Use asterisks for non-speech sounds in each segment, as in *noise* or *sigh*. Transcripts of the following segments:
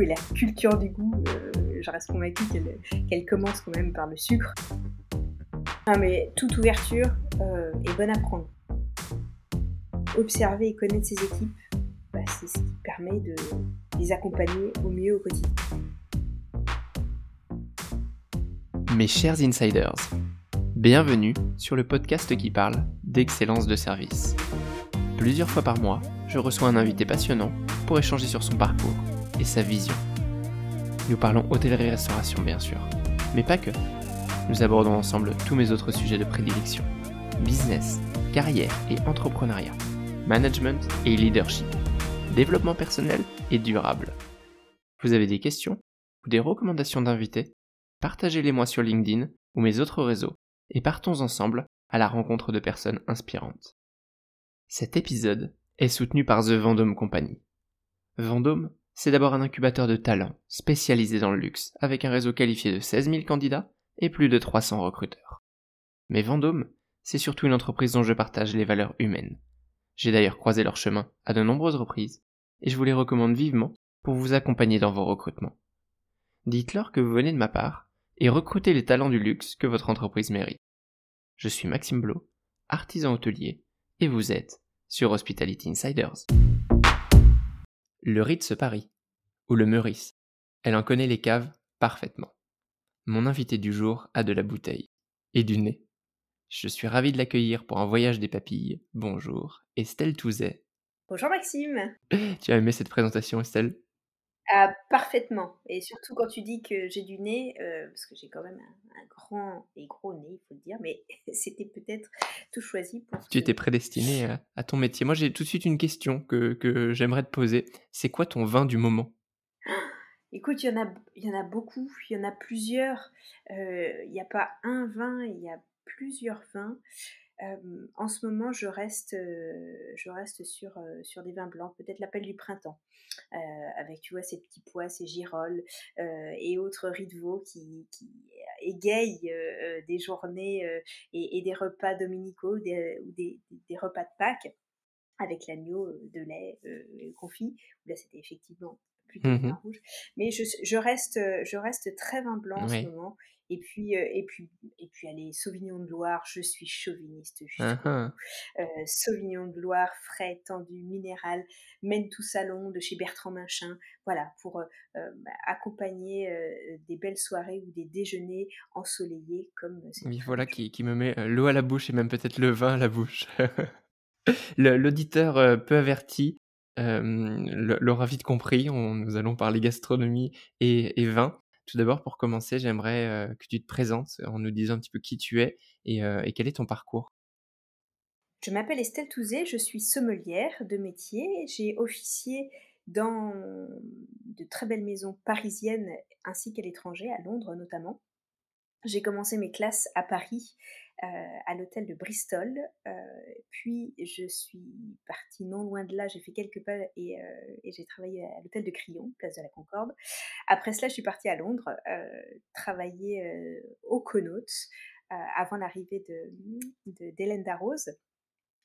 et la culture du goût, je reste convaincue qu'elle commence quand même par le sucre. mais toute ouverture est bonne à prendre. Observer et connaître ses équipes, bah, c'est ce qui permet de les accompagner au mieux au quotidien. Mes chers insiders, bienvenue sur le podcast qui parle d'excellence de service. Plusieurs fois par mois, je reçois un invité passionnant pour échanger sur son parcours et sa vision. Nous parlons hôtellerie-restauration bien sûr, mais pas que. Nous abordons ensemble tous mes autres sujets de prédilection. Business, carrière et entrepreneuriat, management et leadership, développement personnel et durable. Vous avez des questions ou des recommandations d'invités? Partagez-les moi sur LinkedIn ou mes autres réseaux et partons ensemble à la rencontre de personnes inspirantes. Cet épisode est soutenu par The Vendôme Company. Vendôme, c'est d'abord un incubateur de talents spécialisé dans le luxe, avec un réseau qualifié de 16 000 candidats et plus de 300 recruteurs. Mais Vendôme, c'est surtout une entreprise dont je partage les valeurs humaines. J'ai d'ailleurs croisé leur chemin à de nombreuses reprises, et je vous les recommande vivement pour vous accompagner dans vos recrutements. Dites-leur que vous venez de ma part, et recrutez les talents du luxe que votre entreprise mérite. Je suis Maxime Blo, artisan hôtelier, et vous êtes sur Hospitality Insiders. Le Ritz Paris, ou le Meurice. Elle en connaît les caves parfaitement. Mon invité du jour a de la bouteille et du nez. Je suis ravi de l'accueillir pour un voyage des papilles. Bonjour, Estelle Touzet. Bonjour Maxime. *laughs* Tu as aimé cette présentation, Estelle? Ah, parfaitement. Et surtout quand tu dis que j'ai du nez, euh, parce que j'ai quand même un, grand et gros nez, il faut le dire, mais *laughs* c'était peut-être tout choisi pour. Tu étais prédestiné à, ton métier. Moi, j'ai tout de suite une question que, que j'aimerais te poser. C'est quoi ton vin du moment? *gasps* Écoute, il y, en a, il y en a beaucoup, il y en a plusieurs. Euh, il n'y a pas un vin, il y a plusieurs vins en ce moment, je reste, je reste sur, sur des vins blancs, peut-être l'appel du printemps, avec tu vois ces petits pois, ces girolles et autres riz de veau qui, qui égayent des journées et, des repas dominicaux des, ou des, des, repas de Pâques avec l'agneau de lait confit. Là, c'était effectivement plutôt mmh vin rouge. Mais je, je, reste, je reste très vin blanc en ce moment. Et puis, et puis, et puis, allez, Sauvignon de Loire, je suis chauviniste. Hein. Euh, Sauvignon de Loire, frais, tendu, minéral, mène tout salon de chez Bertrand Machin. Voilà, pour euh, bah, accompagner des belles soirées ou des déjeuners ensoleillés comme. Oui, voilà, qui, qui, me met l'eau à la bouche et même peut-être le vin à la bouche. *laughs* L'auditeur peu averti l'aura vite compris. On, nous allons parler gastronomie et, et vin. Tout d'abord, pour commencer, j'aimerais euh, que tu te présentes en nous disant un petit peu qui tu es et, euh, quel est ton parcours. Je m'appelle Estelle Touzé, je suis sommelière de métier. J'ai officié dans de très belles maisons parisiennes ainsi qu'à l'étranger, à Londres notamment. J'ai commencé mes classes à Paris à l'hôtel de Bristol. Euh, puis je suis partie non loin de là, j'ai fait quelques pas et, euh, et j'ai travaillé à l'hôtel de Crillon, place de la Concorde. Après cela, je suis partie à Londres, travailler au Connaught avant l'arrivée de, d'Hélène Darroze.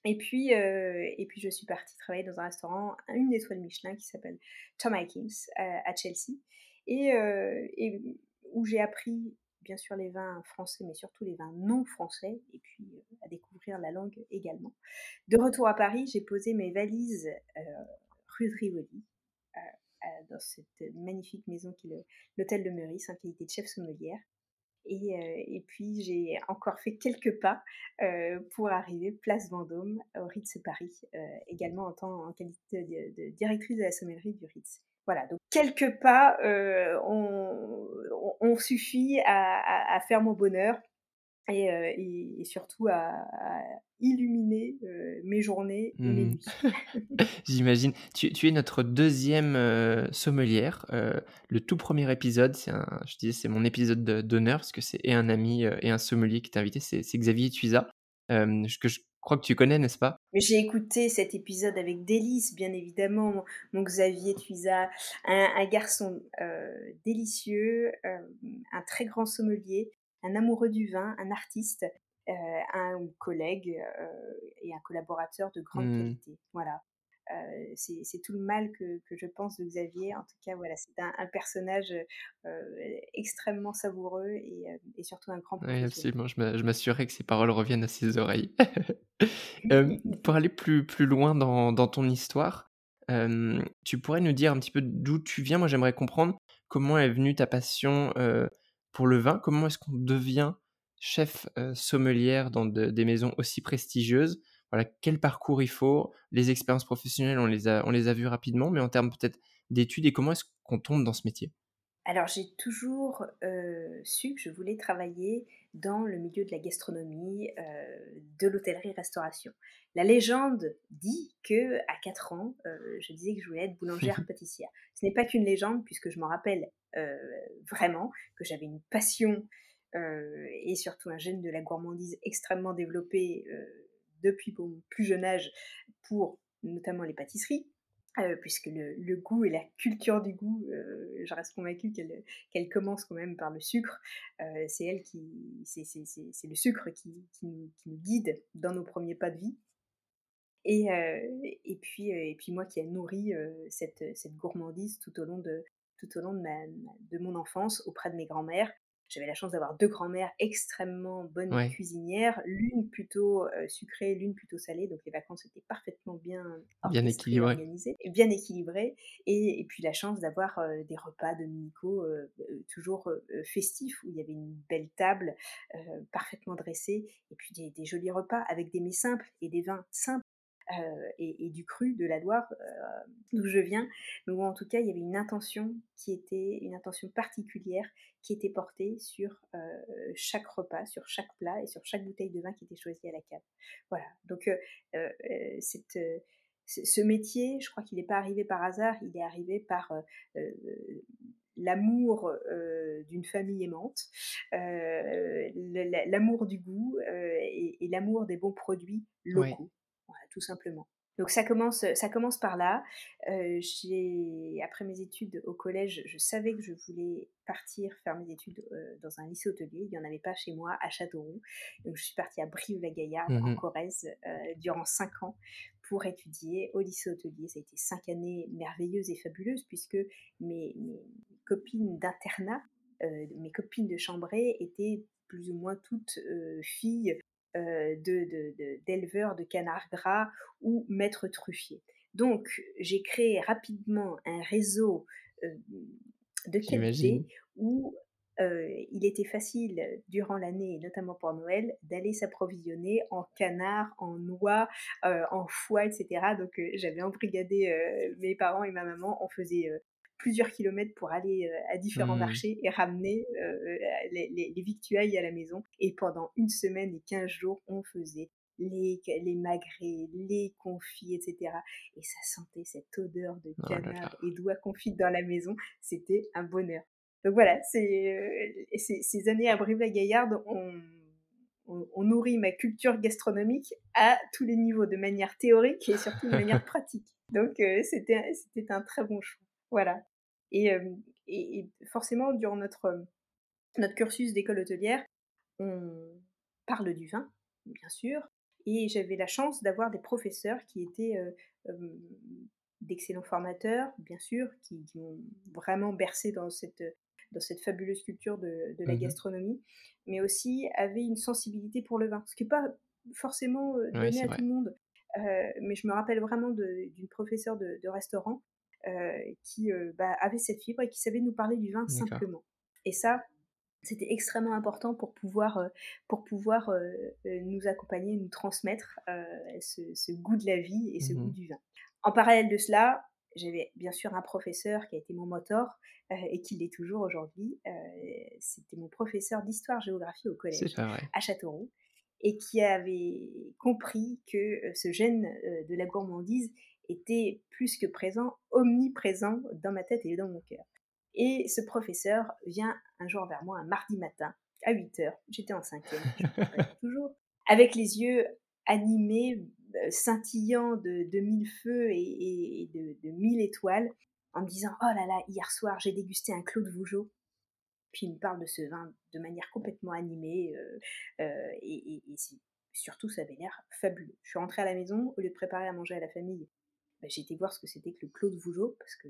Et puis, et puis je suis partie travailler dans un restaurant, une étoile Michelin qui s'appelle Tom Aikins à Chelsea, et où j'ai appris bien sûr les vins français, mais surtout les vins non français, et puis euh, à découvrir la langue également. De retour à Paris, j'ai posé mes valises euh, rue de Rivoli, euh, dans cette magnifique maison qui est l'hôtel de Meurice, en qualité de chef sommelière. Et, et puis j'ai encore fait quelques pas pour arriver place Vendôme au Ritz Paris, également en tant en qualité de, directrice de la sommellerie du Ritz. Voilà, donc quelques pas euh, on, suffit à, faire mon bonheur et, euh, surtout à, illuminer euh, mes journées et mes mmh. nuits. *laughs* *laughs* J'imagine. Tu, es notre deuxième sommelière. le tout premier épisode, c'est je disais, c'est mon épisode d'honneur parce que c'est et un ami et un sommelier qui t'a invité, c'est Xavier Tuisa, que je crois que tu connais, n'est-ce pas? J'ai écouté cet épisode avec délice, bien évidemment. Mon, Xavier Tuisa, un, un garçon euh, délicieux, euh, un très grand sommelier, un amoureux du vin, un artiste, euh, un collègue et un collaborateur de grande mmh. qualité. Voilà. C'est tout le mal que, que, je pense de Xavier. En tout cas, voilà, c'est un, un, personnage extrêmement savoureux et, et, surtout un grand Oui, absolument. Je m'assurais que ces paroles reviennent à ses oreilles. *laughs* pour aller plus, plus loin dans, dans ton histoire, tu pourrais nous dire un petit peu d'où tu viens? Moi, j'aimerais comprendre comment est venue ta passion pour le vin. Comment est-ce qu'on devient chef sommelière dans des maisons aussi prestigieuses? Voilà, quel parcours il faut. Les expériences professionnelles, on les a, on les a vues rapidement, mais en termes peut-être d'études, et comment est-ce qu'on tombe dans ce métier? Alors j'ai toujours su que je voulais travailler dans le milieu de la gastronomie, de l'hôtellerie-restauration. La légende dit que à 4 ans, je disais que je voulais être boulangère-pâtissière. *laughs* Ce n'est pas qu'une légende, puisque je m'en rappelle vraiment que j'avais une passion et surtout un gène de la gourmandise extrêmement développé depuis mon plus jeune âge pour notamment les pâtisseries. Puisque le, goût et la culture du goût, je reste convaincue qu'elle commence quand même par le sucre. C'est elle qui, c'est le sucre qui, nous, guide dans nos premiers pas de vie. Et, et puis, et puis moi qui ai nourri cette, cette, gourmandise tout au long de tout au long de, de mon enfance auprès de mes grands-mères, j'avais la chance d'avoir deux grands-mères extrêmement bonnes cuisinières, l'une plutôt euh, sucrée, l'une plutôt salée, donc les vacances étaient parfaitement bien, bien équilibrées, bien équilibrées, et, puis la chance d'avoir euh, des repas dominicaux euh, toujours festifs où il y avait une belle table parfaitement dressée, et puis des, des jolis repas avec des mets simples et des vins simples euh, et, du cru de la Loire, euh, d'où je viens. Mais en tout cas, il y avait une intention qui était une intention particulière qui était portée sur euh, chaque repas, sur chaque plat et sur chaque bouteille de vin qui était choisie à la cave. Voilà. Donc cette ce métier, je crois qu'il n'est pas arrivé par hasard, il est arrivé par l'amour d'une famille aimante, l'amour du goût et, l'amour des bons produits locaux tout simplement. Donc ça commence, ça commence par là. Euh, après mes études au collège, je savais que je voulais partir faire mes études euh, dans un lycée hôtelier. Il n'y en avait pas chez moi, à Châteauroux. Donc je suis partie à Brive-la-Gaillarde, en mmh Corrèze, euh, durant cinq ans pour étudier au lycée hôtelier. Ça a été cinq années merveilleuses et fabuleuses puisque mes, mes copines d'internat, mes copines de chambrée étaient plus ou moins toutes filles euh, d'éleveurs de, de, canards gras ou maître truffier. Donc, j'ai créé rapidement un réseau euh, de qualité où euh, il était facile durant l'année, notamment pour Noël, d'aller s'approvisionner en canards, en noix, en foie, etc. Donc j'avais embrigadé mes parents et ma maman, on faisait plusieurs kilomètres pour aller à différents mmh. marchés et ramener les, les, victuailles à la maison. Et pendant une semaine et 15 jours, on faisait les, les magrets, les confits, etc. Et ça sentait cette odeur de oh canard et d'oie confite dans la maison. C'était un bonheur. Donc voilà, c'est, ces années à Brive-la-Gaillarde ont, on, nourrit ma culture gastronomique à tous les niveaux, de manière théorique et surtout de manière *laughs* pratique. Donc c'était, c'était un très bon choix. Voilà. Et, forcément, durant notre, notre cursus d'école hôtelière, on parle du vin, bien sûr, et j'avais la chance d'avoir des professeurs qui étaient d'excellents formateurs, bien sûr, qui, m'ont vraiment bercé dans cette, dans cette fabuleuse culture de, la mmh gastronomie, mais aussi avaient une sensibilité pour le vin, ce qui n'est pas forcément donné à tout le monde. mais je me rappelle vraiment d'une professeure de, de restaurant qui euh, bah, avait cette fibre et qui savait nous parler du vin simplement. Et ça, c'était extrêmement important pour pouvoir, euh, pour pouvoir nous accompagner, nous transmettre ce, goût de la vie et ce goût mmh du vin. En parallèle de cela, j'avais bien sûr un professeur qui a été mon moteur et qui l'est toujours aujourd'hui. C'était mon professeur d'histoire-géographie au collège à Châteauroux et qui avait compris que ce gène de la gourmandise était plus que présent, omniprésent dans ma tête et dans mon cœur. Et ce professeur vient un jour vers moi un mardi matin à 8 heures. J'étais en cinquième, *laughs* toujours, avec les yeux animés, euh, scintillants de, de mille feux et, de, mille étoiles, en me disant Oh là là, hier soir j'ai dégusté un Claude Vougeot. Puis il me parle de ce vin de manière complètement animée euh, euh, et, et surtout ça avait l'air fabuleux. Je suis rentrée à la maison, au lieu de préparer à manger à la famille, j'ai été voir ce que c'était que le Claude Vougeot, parce que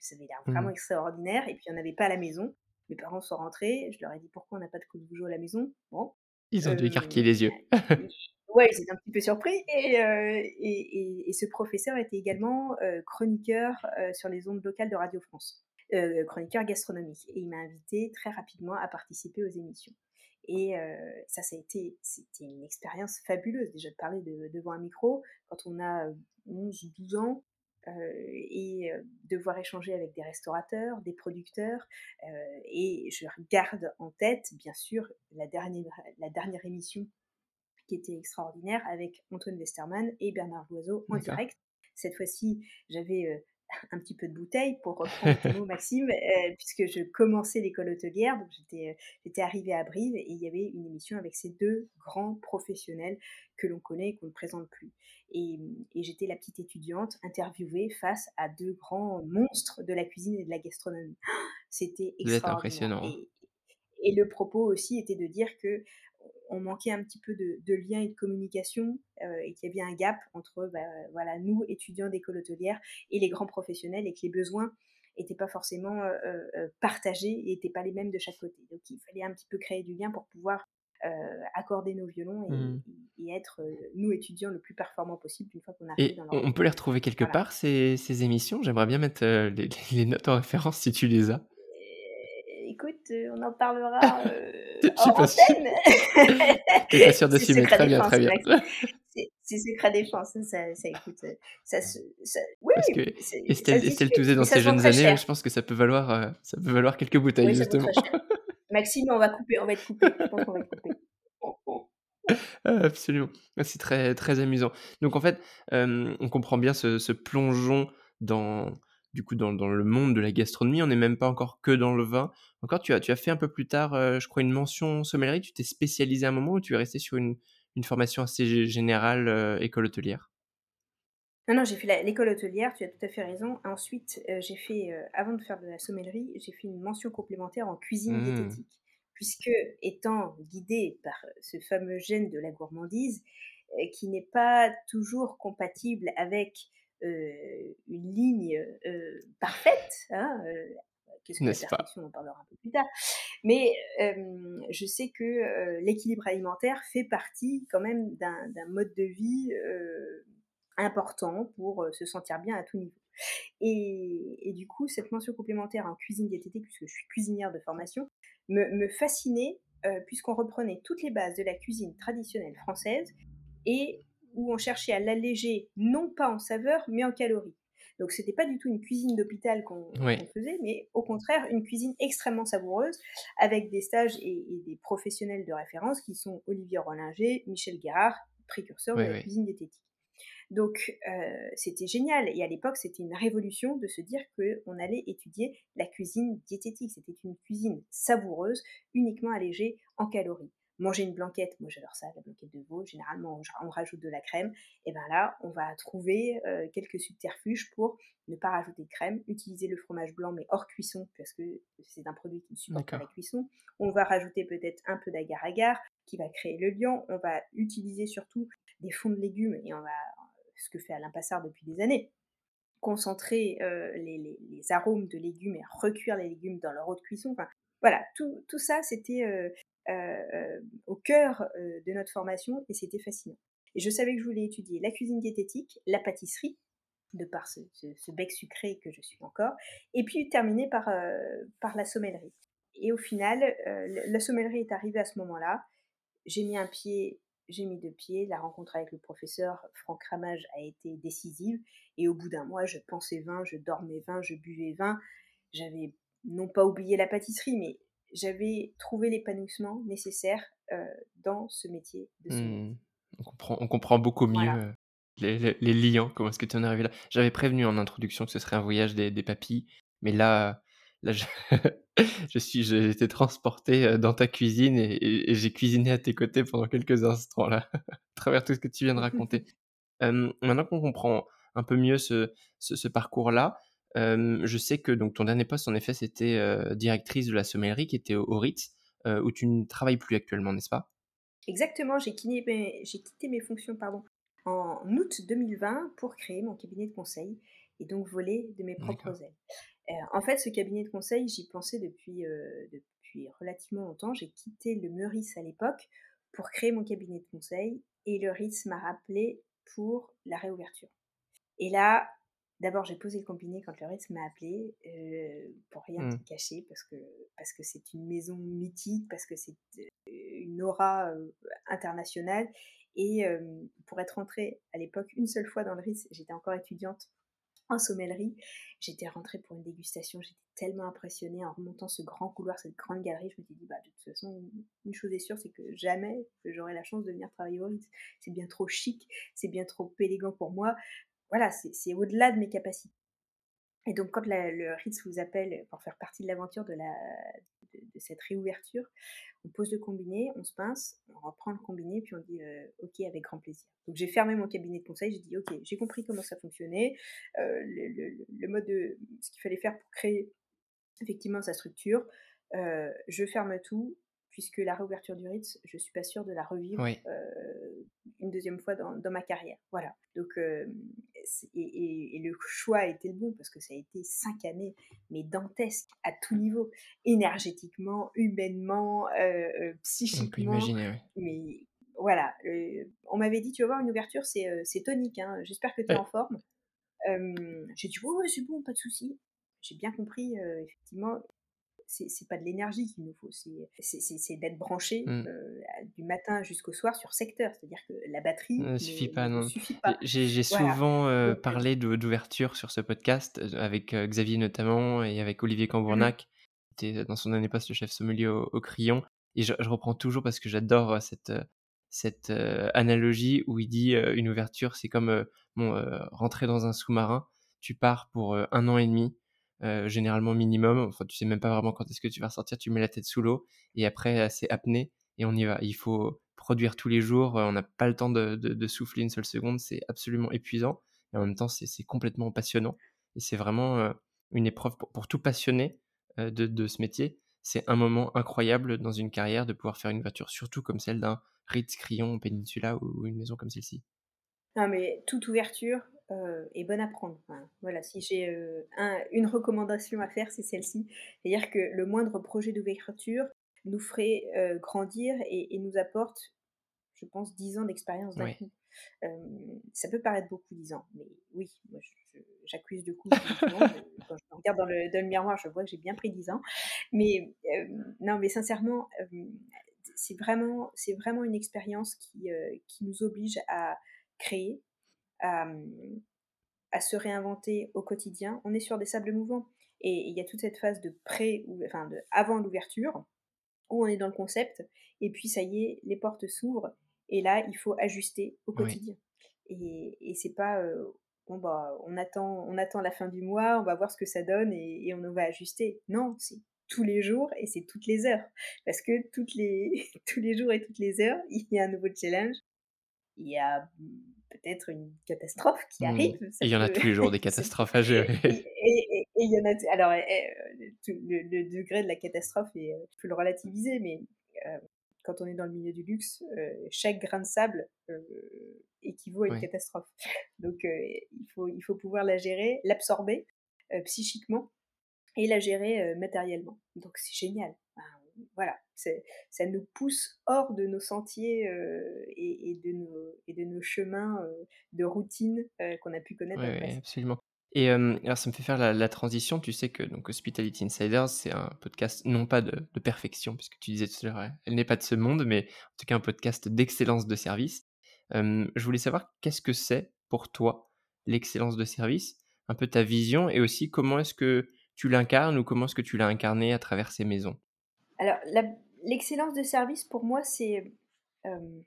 ça avait l'air Mmh. vraiment extraordinaire, et puis il n'y en avait pas à la maison. Mes parents sont rentrés, je leur ai dit pourquoi on n'a pas de Claude Vougeot à la maison? Bon, Ils ont dû euh, écarquiller les yeux. ouais, ils *laughs* étaient un petit peu surpris. Et, euh, et, et, et, ce professeur était également euh, chroniqueur euh, sur les ondes locales de Radio France, chroniqueur gastronomique. Et il m'a invité très rapidement à participer aux émissions. Et euh, ça, ça a été, c'était une expérience fabuleuse déjà de parler de, devant un micro quand on a 11 ou 12 ans et devoir échanger avec des restaurateurs, des producteurs. Et je garde en tête, bien sûr, la dernière, la dernière émission qui était extraordinaire avec Antoine Westerman et Bernard Loiseau en direct. Cette fois-ci, j'avais un petit peu de bouteille pour reprendre ton mot *laughs* Maxime, euh, puisque je commençais l'école hôtelière, donc j'étais, euh, j'étais arrivée à Brive et il y avait une émission avec ces deux grands professionnels que l'on connaît et qu'on ne présente plus. Et, et, j'étais la petite étudiante interviewée face à deux grands monstres de la cuisine et de la gastronomie. *gasps* C'était extraordinaire. impressionnant. Et, et, le propos aussi était de dire que on manquait un petit peu de, de lien et de communication euh, et qu'il y avait un gap entre bah, voilà, nous, étudiants d'école hôtelière, et les grands professionnels et que les besoins n'étaient pas forcément euh, euh, partagés et n'étaient pas les mêmes de chaque côté. Donc il fallait un petit peu créer du lien pour pouvoir euh, accorder nos violons et, Mmh. et, être, euh, nous, étudiants, le plus performants possible une fois qu'on arrive Et dans on leur... on peut les retrouver quelque Voilà. part, ces, ces émissions? J'aimerais bien mettre euh, les, les notes en référence si tu les as. Euh, on en parlera *laughs* euh, Je suis pas sûr. antenne. *laughs* T'es pas sûr de s'y mettre Très bien, très bien. *laughs* C'est- secret défense, ça, ça, ça, écoute, euh, ça se, ça, oui, Parce que Estelle, Estelle dans ses jeunes années, je pense que ça peut valoir, euh, ça peut valoir quelques bouteilles, Oui, justement. Maxime, on va couper, on va être coupé. Je pense qu'on va être coupé. Euh, Absolument. Ah, C'est très, très amusant. Donc en fait, euh, on comprend bien ce, ce plongeon dans, du coup, dans, dans le monde de la gastronomie. On n'est même pas encore que dans le vin. Encore, tu as, tu as fait un peu plus tard, euh, je crois, une mention sommellerie. Tu t'es spécialisé à un moment ou tu es resté sur une, une formation assez gé- générale, euh, école hôtelière? Non, non, j'ai fait l'école hôtelière, tu as tout à fait raison. Ensuite, euh, j'ai fait, avant de faire de la sommellerie, j'ai fait une mention complémentaire en cuisine Mmh. diététique. Puisque, étant guidée par ce fameux gène de la gourmandise, qui n'est pas toujours compatible avec une ligne parfaite, hein, qu'est-ce que la N'est-ce pas? perfection, on en parlera un peu plus tard, mais je sais que l'équilibre alimentaire fait partie quand même d'un mode de vie important pour se sentir bien à tout niveau. Et, et du coup, cette mention complémentaire en cuisine diététique, puisque je suis cuisinière de formation, me, me fascinait euh, puisqu'on reprenait toutes les bases de la cuisine traditionnelle française et où on cherchait à l'alléger non pas en saveur mais en calories. Donc c'était pas du tout une cuisine d'hôpital qu'on Oui. faisait, mais au contraire une cuisine extrêmement savoureuse avec des stages et, et des professionnels de référence qui sont Olivier Rollinger, Michel Guérard, précurseurs Oui, de la oui. cuisine diététique. Donc euh, c'était génial et à l'époque c'était une révolution de se dire qu'on allait étudier la cuisine diététique. C'était une cuisine savoureuse, uniquement allégée en calories. Manger une blanquette, moi j'adore ça, la blanquette de veau, généralement on, on rajoute de la crème, et bien là on va trouver euh, quelques subterfuges pour ne pas rajouter de crème, utiliser le fromage blanc mais hors cuisson parce que c'est un produit qui ne supporte pas la cuisson. On va rajouter peut-être un peu d'agar-agar qui va créer le liant, on va utiliser surtout des fonds de légumes et on va ce que fait Alain Passard depuis des années, concentrer euh, les, les- les arômes de légumes et recuire les légumes dans leur eau de cuisson. Enfin, voilà, tout, tout ça, c'était euh, au cœur euh, de notre formation et c'était fascinant. Et je savais que je voulais étudier la cuisine diététique, la pâtisserie, de par ce, bec sucré que je suis encore, et puis terminer par, euh, par la sommellerie. Et au final, euh, la sommellerie est arrivée à ce moment-là. J'ai mis un pied, j'ai mis deux pieds. La rencontre avec le professeur Franck Ramage a été décisive. Et au bout d'un mois, je pensais vin, je dormais vin, je buvais vin. J'avais non pas oublié la pâtisserie, mais j'avais trouvé l'épanouissement nécessaire euh, dans ce métier de. Hmm. On, comprend, on comprend beaucoup mieux Voilà. euh, les, les- les liens, comment est-ce que tu en es arrivé là. J'avais prévenu en introduction que ce serait un voyage des, des papilles, mais là, là je, *laughs* je suis, j'ai été transporté euh, dans ta cuisine et, et- et j'ai cuisiné à tes côtés pendant quelques instants là, *laughs* à travers tout ce que tu viens de raconter. *laughs* Euh, maintenant qu'on comprend un peu mieux ce, ce, ce parcours-là, euh, je sais que donc ton dernier poste, en effet, c'était euh, directrice de la sommellerie qui était au, au Ritz, euh, où tu ne travailles plus actuellement, n'est-ce pas? Exactement, j'ai quitté, mes- j'ai quitté mes fonctions pardon, en août 2020 pour créer mon cabinet de conseil et donc voler de mes propres ailes. En fait, ce cabinet de conseil, j'y pensais depuis, depuis relativement longtemps. J'ai quitté le Meurice à l'époque pour créer mon cabinet de conseil et le RIS m'a rappelé pour la réouverture. Et là, d'abord, j'ai posé le combiné quand le RIS m'a appelé, euh, pour rien mmh. te cacher, parce que parce que c'est une maison mythique, parce que c'est une aura internationale. Et pour être rentrée à l'époque une seule fois dans le RIS, j'étais encore étudiante en sommellerie. J'étais rentrée pour une dégustation, j'étais tellement impressionnée en remontant ce grand couloir, cette grande galerie. Je me suis dit, bah, de toute façon, une chose est sûre, c'est que jamais j'aurai la chance de venir travailler au Ritz. C'est bien trop chic, c'est bien trop élégant pour moi. Voilà, c'est au-delà de mes capacités. Et donc, quand le Ritz vous appelle pour faire partie de l'aventure de, cette réouverture, on pose le combiné, on se pince, on reprend le combiné, puis on dit OK avec grand plaisir. Donc j'ai fermé mon cabinet de conseil, j'ai dit OK, j'ai compris comment ça fonctionnait, le, mode de ce qu'il fallait faire pour créer effectivement sa structure. Je ferme tout, puisque la réouverture du Ritz, je suis pas sûre de la revivre une deuxième fois dans, ma carrière. Voilà. Donc, et, le choix a été le bon parce que ça a été cinq années, mais dantesques à tout niveau, énergétiquement, humainement, psychiquement. On peut imaginer, oui. Mais voilà, on m'avait dit, tu vas voir, une ouverture, c'est tonique, hein. j'espère que tu es en forme. J'ai dit, ouais, ouais, c'est bon, pas de souci. J'ai bien compris, effectivement, c'est pas de l'énergie qu'il nous faut, c'est d'être branché mmh. euh, du matin jusqu'au soir sur secteur. C'est-à-dire que la batterie ne, suffit pas. Non. J'ai souvent euh, euh parlé d'ouverture sur ce podcast, euh, avec Xavier notamment et avec Olivier Cambournac, qui était dans son année poste le chef sommelier au, au Crillon. Et je, je, reprends toujours parce que j'adore cette, cette analogie où il dit une ouverture, c'est comme bon, rentrer dans un sous-marin. Tu pars pour un an et demi euh, généralement minimum. Enfin, tu sais même pas vraiment quand est-ce que tu vas sortir. Tu mets la tête sous l'eau et après euh, c'est apnée et on y va. Il faut produire tous les jours. Euh, on n'a pas le temps de, souffler une seule seconde. C'est absolument épuisant et en même temps c'est complètement passionnant. Et c'est vraiment une épreuve pour, tout passionné de, ce métier. C'est un moment incroyable dans une carrière de pouvoir faire une voiture, surtout comme celle d'un Ritz Crillon Peninsula ou une maison comme celle-ci. Non, mais toute ouverture euh, est bonne à prendre. voilà, si j'ai euh, une recommandation à faire, c'est celle-ci. C'est-à-dire que le moindre projet d'ouverture nous ferait euh, grandir et, nous apporte, je pense, 10 ans d'expérience d'un coup. ça peut paraître beaucoup 10 ans, mais oui, moi j'accuse de coup. *laughs* quand je regarde dans le, dans le, miroir, je vois que j'ai bien pris 10 ans. Mais non, mais sincèrement, c'est vraiment, c'est vraiment une expérience qui, qui nous oblige à créer, à, se réinventer au quotidien. On est sur des sables mouvants. Et il y a toute cette phase de pré, ou enfin de avant l'ouverture, où on est dans le concept, et puis ça y est, les portes s'ouvrent, et là, il faut ajuster au quotidien. Et, et c'est pas, euh, bon bah, on attend, on attend la fin du mois, on va voir ce que ça donne, et, et on va ajuster. Non, c'est tous les jours et c'est toutes les heures. Parce que toutes les, *laughs* tous les jours et toutes les heures, il y a un nouveau challenge, il y a peut-être une catastrophe qui mmh. arrive. il y en a tous les jours des catastrophes à gérer. Et, il y en a. *laughs* Alors, le, degré de la catastrophe, est, je euh, peux le relativiser, mais euh, quand on est dans le milieu du luxe, euh, chaque grain de sable équivaut à une catastrophe. *laughs* Donc, il, faut, il faut pouvoir la gérer, l'absorber psychiquement et la gérer matériellement. Donc, c'est génial voilà, ça nous pousse hors de nos sentiers euh, et, de nos, et de nos chemins euh, de routine euh, qu'on a pu connaître Oui, absolument. Et alors, ça me fait faire la, transition. Tu sais que donc, Hospitality Insiders, c'est un podcast non pas de, perfection, puisque tu disais tout à l'heure, elle n'est pas de ce monde, mais en tout cas un podcast d'excellence de service. je voulais savoir qu'est-ce que c'est pour toi l'excellence de service, un peu ta vision, et aussi comment est-ce que tu l'incarnes ou comment est-ce que tu l'as incarné à travers ces maisons? Alors, l'excellence de service, pour moi, c'est euh,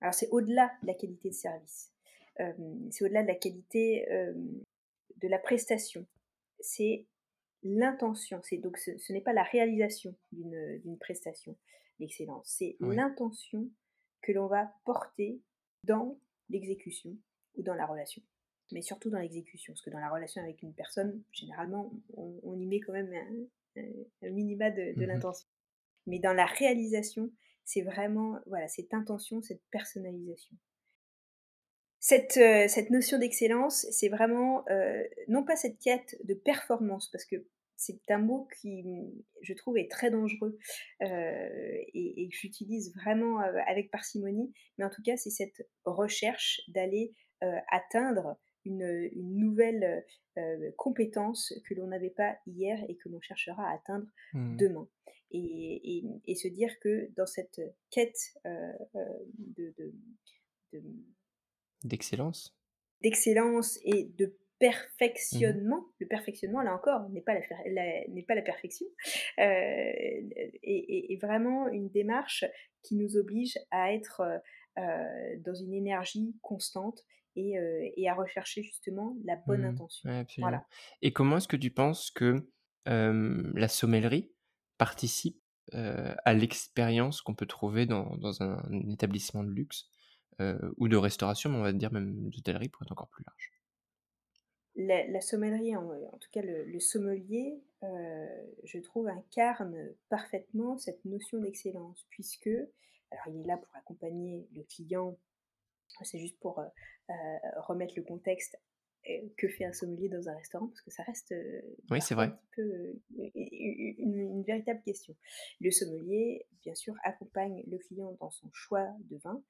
alors c'est au-delà de la qualité de service. Euh, c'est au-delà de la qualité euh, de la prestation. C'est l'intention. C'est donc ce, n'est pas la réalisation d'une prestation, l'excellence. C'est l'intention que l'on va porter dans l'exécution ou dans la relation. Mais surtout dans l'exécution, parce que dans la relation avec une personne, généralement, on, y met quand même un, minima de, de mmh l'intention. Mais dans la réalisation, c'est vraiment voilà cette intention, cette personnalisation. Cette, heu, cette notion d'excellence, c'est vraiment, heu, non pas cette quête de performance, parce que c'est un mot qui, je trouve est très dangereux, heu et que j'utilise vraiment, avec parcimonie, mais en tout cas, c'est cette recherche d'aller, atteindre une, une nouvelle, heu compétence que l'on n'avait pas hier et que l'on cherchera à atteindre Mmh. demain et et et se dire que dans cette quête, de de D'excellence? d'excellence et de Mmh mh. perfectionnement. Le perfectionnement, là encore, n'est pas la n'est pas la perfection, heu, est est est vraiment une démarche qui nous oblige à être, dans une énergie constante et heu et à rechercher justement la bonne Mmh. intention. Ouais, Voilà. et comment est-ce que tu penses que, la sommellerie participe, à l'expérience qu'on peut trouver dans dans un établissement de luxe, ou de restauration, mais on va dire même d'hôtellerie pour être encore plus large? La la sommellerie, en en tout cas le le sommelier, je trouve incarne parfaitement cette notion d'excellence puisque alors il est là pour accompagner le client, c'est juste pour, heu heu, remettre le contexte, heu, que fait un sommelier dans un restaurant? Parce que ça reste, Oui, c'est un petit peu, une une véritable question. Le sommelier, bien sûr, accompagne le client dans son choix de vin,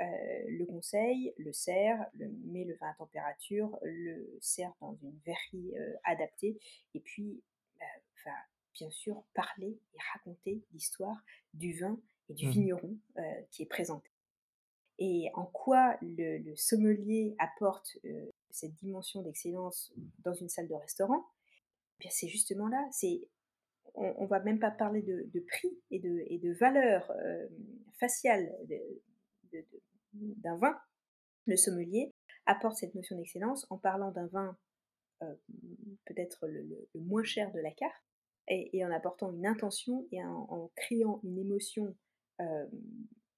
le conseille, le sert, le met le vin à température, le sert dans une verrerie, adaptée et puis, bah, va bien sûr parler et raconter l'histoire du vin et du Mmh mh. vigneron, qui est présenté et en quoi le sommelier apporte, cette dimension d'excellence dans une salle de restaurant? Eh bien, c'est justement là, c'est on on va même pas parler de prix et de et de valeur, faciale d'un vin. Le sommelier apporte cette notion d'excellence en parlant d'un vin, peut-être le moins cher de la carte et en apportant une intention et en créant une émotion,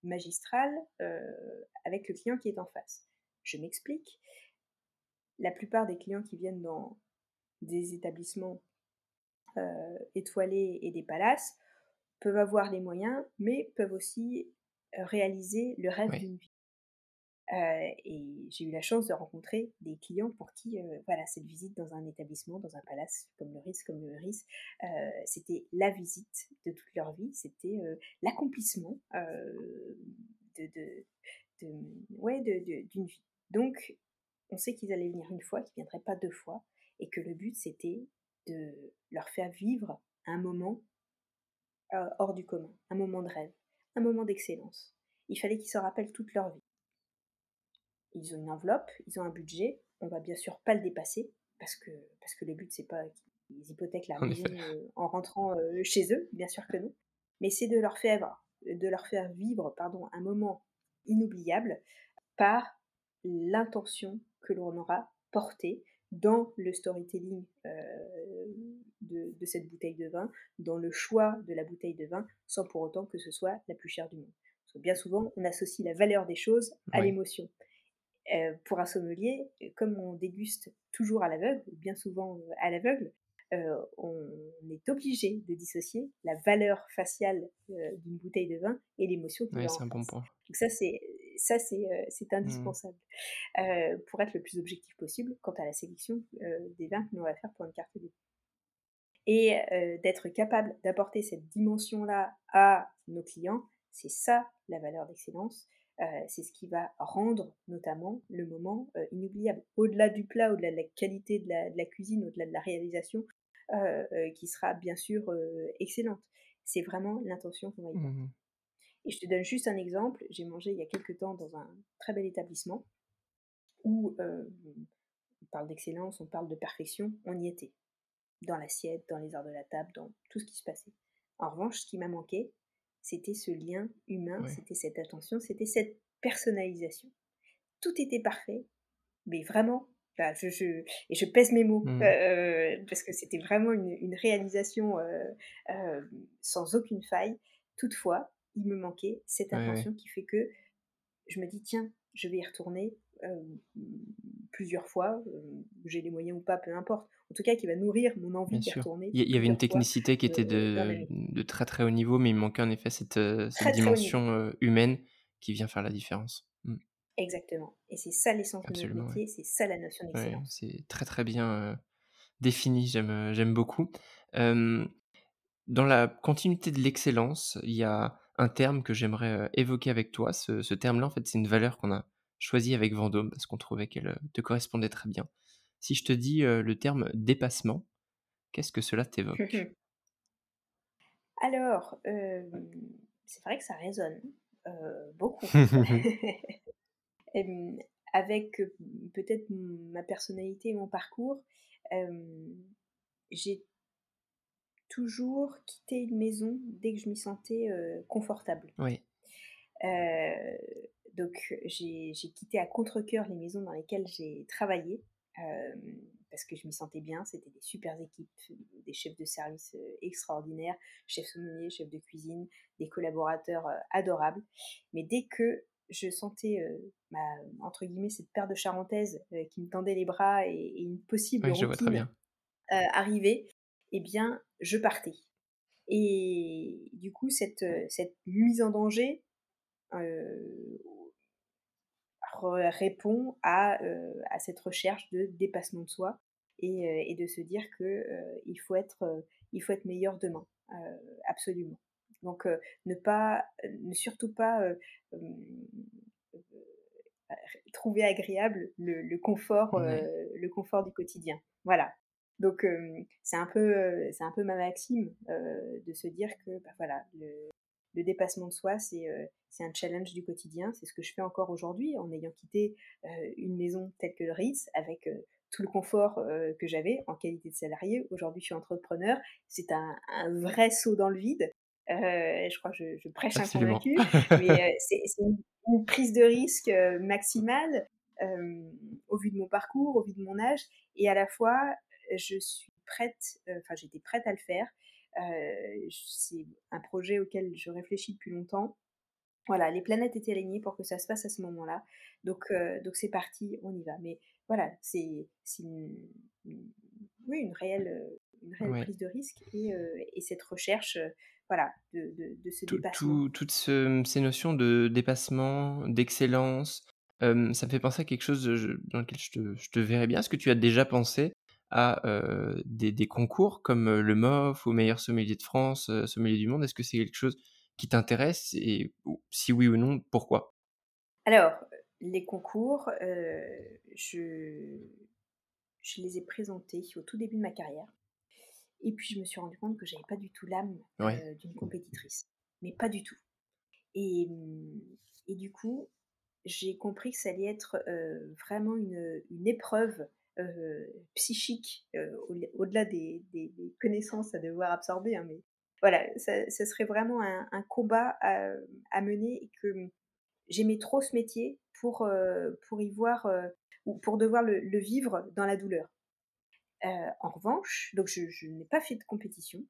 magistrale, heu, avec le client qui est en face. Je m'explique. La plupart des clients qui viennent dans des établissements, heu, étoilés et des palaces peuvent avoir les moyens, mais peuvent aussi, heu, réaliser le rêve d'une vie. Heu et j'ai eu la chance de rencontrer des clients pour qui, heu, voilà, cette visite dans un établissement, dans un palace comme le Ritz comme le Meurice, heu, c'était la visite de toute leur vie. C'était, l'accomplissement, de de de, ouais, d'une vie. Donc on sait qu'ils allaient venir 1 fois, qu'ils viendraient pas 2 fois et que le but c'était de leur faire vivre un moment hors du commun, un moment de rêve, un moment d'excellence. Il fallait qu'ils s'en rappellent toute leur vie. Ils ont une enveloppe, ils ont un budget, on va bien sûr pas le dépasser parce que parce que le but c'est pas qu'ils hypothèquent la maison, heu, en rentrant, heu, chez eux, bien sûr que non. Mais c'est de leur faire de leur faire vivre, pardon, un moment inoubliable par l'intention que l'on aura portée dans le storytelling, heu, de de cette bouteille de vin, dans le choix de la bouteille de vin, sans pour autant que ce soit la plus chère du monde. Parce que bien souvent, on associe la valeur des choses à l'émotion. Heu, pour un sommelier, comme on déguste toujours à l'aveugle, bien souvent, heu, à l'aveugle, heu, on est obligé de dissocier la valeur faciale, d'une bouteille de vin et l'émotion a en c'est un bon point. Donc ça c'est ça c'est, c'est Mmh. indispensable, pour être le plus objectif possible quant à la sélection, des vins que l'on va faire pour une carte de et d'être capable d'apporter cette dimension-là à nos clients, c'est ça la valeur d'excellence. Heu, c'est ce qui va rendre notamment le moment, heu, inoubliable. Au-delà du plat, au-delà de la qualité de la de la cuisine, au-delà de la réalisation, heu, qui sera bien sûr, excellente. C'est vraiment l'intention qu'on va y Mmh et je te donne juste un exemple, j'ai mangé il y a quelque temps dans un très bel établissement où, on parle d'excellence, on parle de perfection, on y était. Dans l'assiette, dans les heures de la table, dans tout ce qui se passait. En revanche, ce qui m'a manqué, c'était ce lien humain, Ouais. c'était cette attention, c'était cette personnalisation. Tout était parfait, mais vraiment, enfin je je et je pèse mes mots, Mmh. heu, parce que c'était vraiment une une réalisation, heu, hem, sans aucune faille. Toutefois, il me manquait cette ouais. attention qui fait que je me dis: «Tiens, je vais y retourner, plusieurs fois», j'ai les moyens ou pas, peu importe. En tout cas, qui va nourrir mon envie d'y retourner Il y avait une technicité qui était de très, très haut niveau, mais il manquait en effet cette, Très, niveau. dimension, heu, humaine qui vient faire la différence. Mmh. Exactement. Et c'est ça l'essence de notre métier, c'est ça la notion d'excellence. c'est très très bien défini, j'aime, j'aime beaucoup. dans la continuité de l'excellence, il y a un terme que j'aimerais évoquer avec toi. Ce, ce terme-là, en fait, c'est une valeur qu'on a choisie avec Vendôme parce qu'on trouvait qu'elle te correspondait très bien. Si je te dis le terme dépassement, qu'est-ce que cela t'évoque? *laughs* Alors, c'est vrai que ça résonne beaucoup. *laughs* *laughs* avec peut-être ma personnalité et mon parcours, j'ai toujours quitté une maison dès que je m'y sentais confortable. Oui. donc j'ai quitté à contre-coeur les maisons dans lesquelles j'ai travaillé parce que je m'y sentais bien. C'était des super équipes, des chefs de service extraordinaires, chefs sommeliers, chefs de cuisine, des collaborateurs adorables. Mais dès que je sentais, entre guillemets, cette paire de charentaises qui me tendait les bras et, une possible routine arriver, eh bien, je partais. Et du coup, cette, cette mise en danger répond à, à, cette recherche de dépassement de soi et, et de se dire que il faut être il faut être meilleur demain absolument. Donc ne pas ne surtout pas trouver agréable le, confort le confort du quotidien. Voilà. Donc c'est un peu c'est un peu ma maxime de se dire que bah, voilà le, le dépassement de soi, c'est c'est un challenge du quotidien. C'est ce que je fais encore aujourd'hui en ayant quitté une maison telle que le Ritz avec tout le confort que j'avais en qualité de salarié. Aujourd'hui, je suis entrepreneur. C'est un, vrai saut dans le vide. je crois que je, prêche un convaincu, *laughs* mais c'est une, une, prise de risque maximale au vu de mon parcours, au vu de mon âge, et à la fois, je suis prête, enfin j'étais prête à le faire, euh, c'est un projet auquel je réfléchis depuis longtemps. Voilà, les planètes étaient alignées pour que ça se passe à ce moment-là. Donc, euh, donc c'est parti, on y va. Mais voilà, c'est une, oui, une réelle, une réelle prise de risque et, euh, et cette recherche voilà, de, de, de ce dépassement. toutes ces notions de dépassement, d'excellence, ça me fait penser à quelque chose dans lequel je te, je te verrais bien. Est-ce que tu as déjà pensé à des, concours comme le MOF ou meilleur sommelier de France, sommelier du monde Est-ce que c'est quelque chose qui t'intéresse et si oui ou non, pourquoi? Alors, les concours, je, je les ai présentés au tout début de ma carrière. Et puis je me suis rendu compte que j'avais pas du tout l'âme d'une compétitrice, mais pas du tout. Et, mmh, et du coup, j'ai compris que ça allait être vraiment une, une épreuve psychique, euh, au-delà des, connaissances à devoir absorber. Hein, mais voilà, ça, serait vraiment un, combat à, mener et que j'aimais trop ce métier pour, euh, pour y voir ou pour devoir le, vivre dans la douleur. en revanche, donc je, n'ai pas fait de compétition,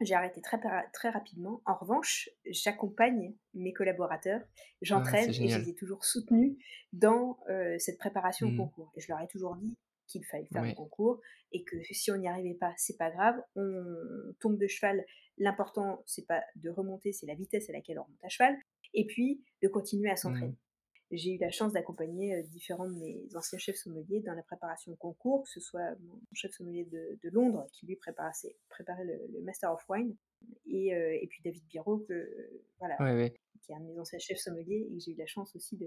j'ai arrêté très, très rapidement. En revanche, j'accompagne mes collaborateurs, j'entraîne et je les ai toujours soutenus dans cette préparation au mmh. concours. Et je leur ai toujours dit, qu'il fallait faire le concours et que si on n'y arrivait pas, c'est pas grave, on tombe de cheval. L'important, c'est pas de remonter, c'est la vitesse à laquelle on remonte à cheval, et puis de continuer à s'entraîner. Mmh. J'ai eu la chance d'accompagner euh, différents de mes anciens chefs sommeliers dans la préparation de concours, que ce soit mon chef sommelier de, Londres qui lui préparait, préparait le, Master of Wine, et, euh, et puis David Biro, que, voilà, qui est un de mes anciens chefs sommeliers et j'ai eu la chance aussi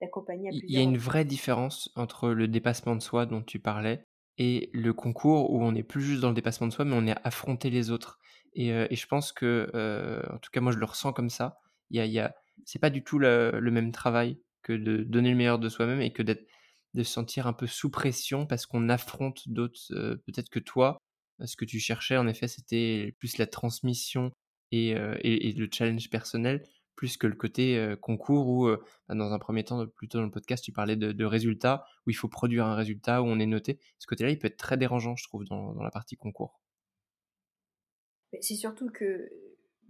d'accompagner à plusieurs. Il y a une vraie différence entre le dépassement de soi dont tu parlais et le concours où on n'est plus juste dans le dépassement de soi, mais on est à affronter les autres. Et, euh, et je pense que, euh, en tout cas, moi, je le ressens comme ça. Il y a, y a, c'est pas du tout le, même travail de donner le meilleur de soi-même et que d'être, de se sentir un peu sous pression parce qu'on affronte d'autres. Euh, peut-être que toi, ce que tu cherchais, en effet, c'était plus la transmission et, et, et le challenge personnel plus que le côté concours où, bah, dans un premier temps, plutôt dans le podcast, tu parlais de, résultats, où il faut produire un résultat, où on est noté. Ce côté-là, il peut être très dérangeant, je trouve, dans, la partie concours. C'est surtout que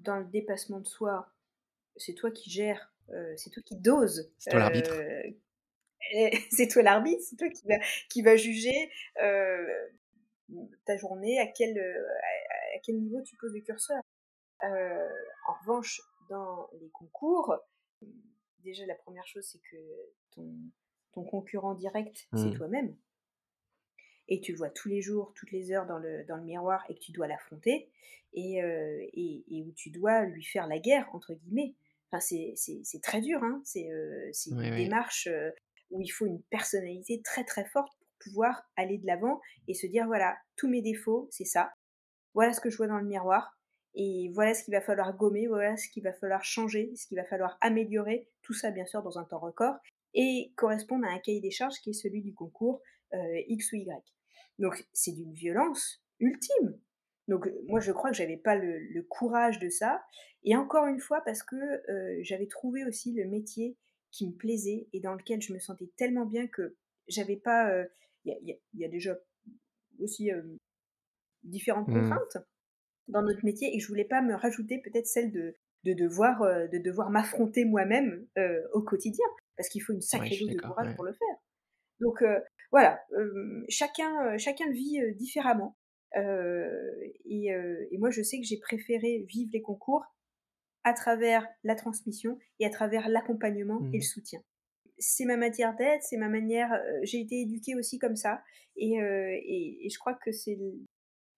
dans le dépassement de soi, c'est toi qui gères, c'est toi qui dose. C'est toi l'arbitre. *laughs* c'est toi l'arbitre, c'est toi qui va, qui va juger ta journée, à quel, à, quel niveau tu poses le curseur. en revanche, dans les concours, déjà la première chose, c'est que ton, ton concurrent direct, c'est Mmh. toi-même. Et tu le vois tous les jours, toutes les heures dans le, dans le miroir et que tu dois l'affronter et, euh, et, et où tu dois lui faire la guerre, entre guillemets. Enfin, c'est, très dur, hein. c'est, euh, une oui. démarche euh, où il faut une personnalité très très forte pour pouvoir aller de l'avant et se dire voilà, tous mes défauts, c'est ça. Voilà ce que je vois dans le miroir. Et voilà ce qu'il va falloir gommer, voilà ce qu'il va falloir changer, ce qu'il va falloir améliorer, tout ça bien sûr dans un temps record, et correspondre à un cahier des charges qui est celui du concours euh, X ou Y. Donc c'est d'une violence ultime. Donc euh, moi je crois que j'avais pas le, le, courage de ça. Et encore une fois parce que euh, j'avais trouvé aussi le métier qui me plaisait et dans lequel je me sentais tellement bien que j'avais pas. Il y, y, y, a déjà aussi euh, différentes Mmh. contraintes dans notre métier et je voulais pas me rajouter peut-être celle de, de devoir, euh, de devoir m'affronter moi-même euh, au quotidien parce qu'il faut une sacrée Ouais, dose de courage ouais. pour le faire. Donc euh, voilà, euh, chacun, euh, chacun le vit euh, différemment. Et, et moi, je sais que j'ai préféré vivre les concours à travers la transmission et à travers l'accompagnement et Mmh. le soutien. C'est ma matière d'être, c'est ma manière. euh, j'ai été éduquée aussi comme ça, et, euh, et, et je crois que c'est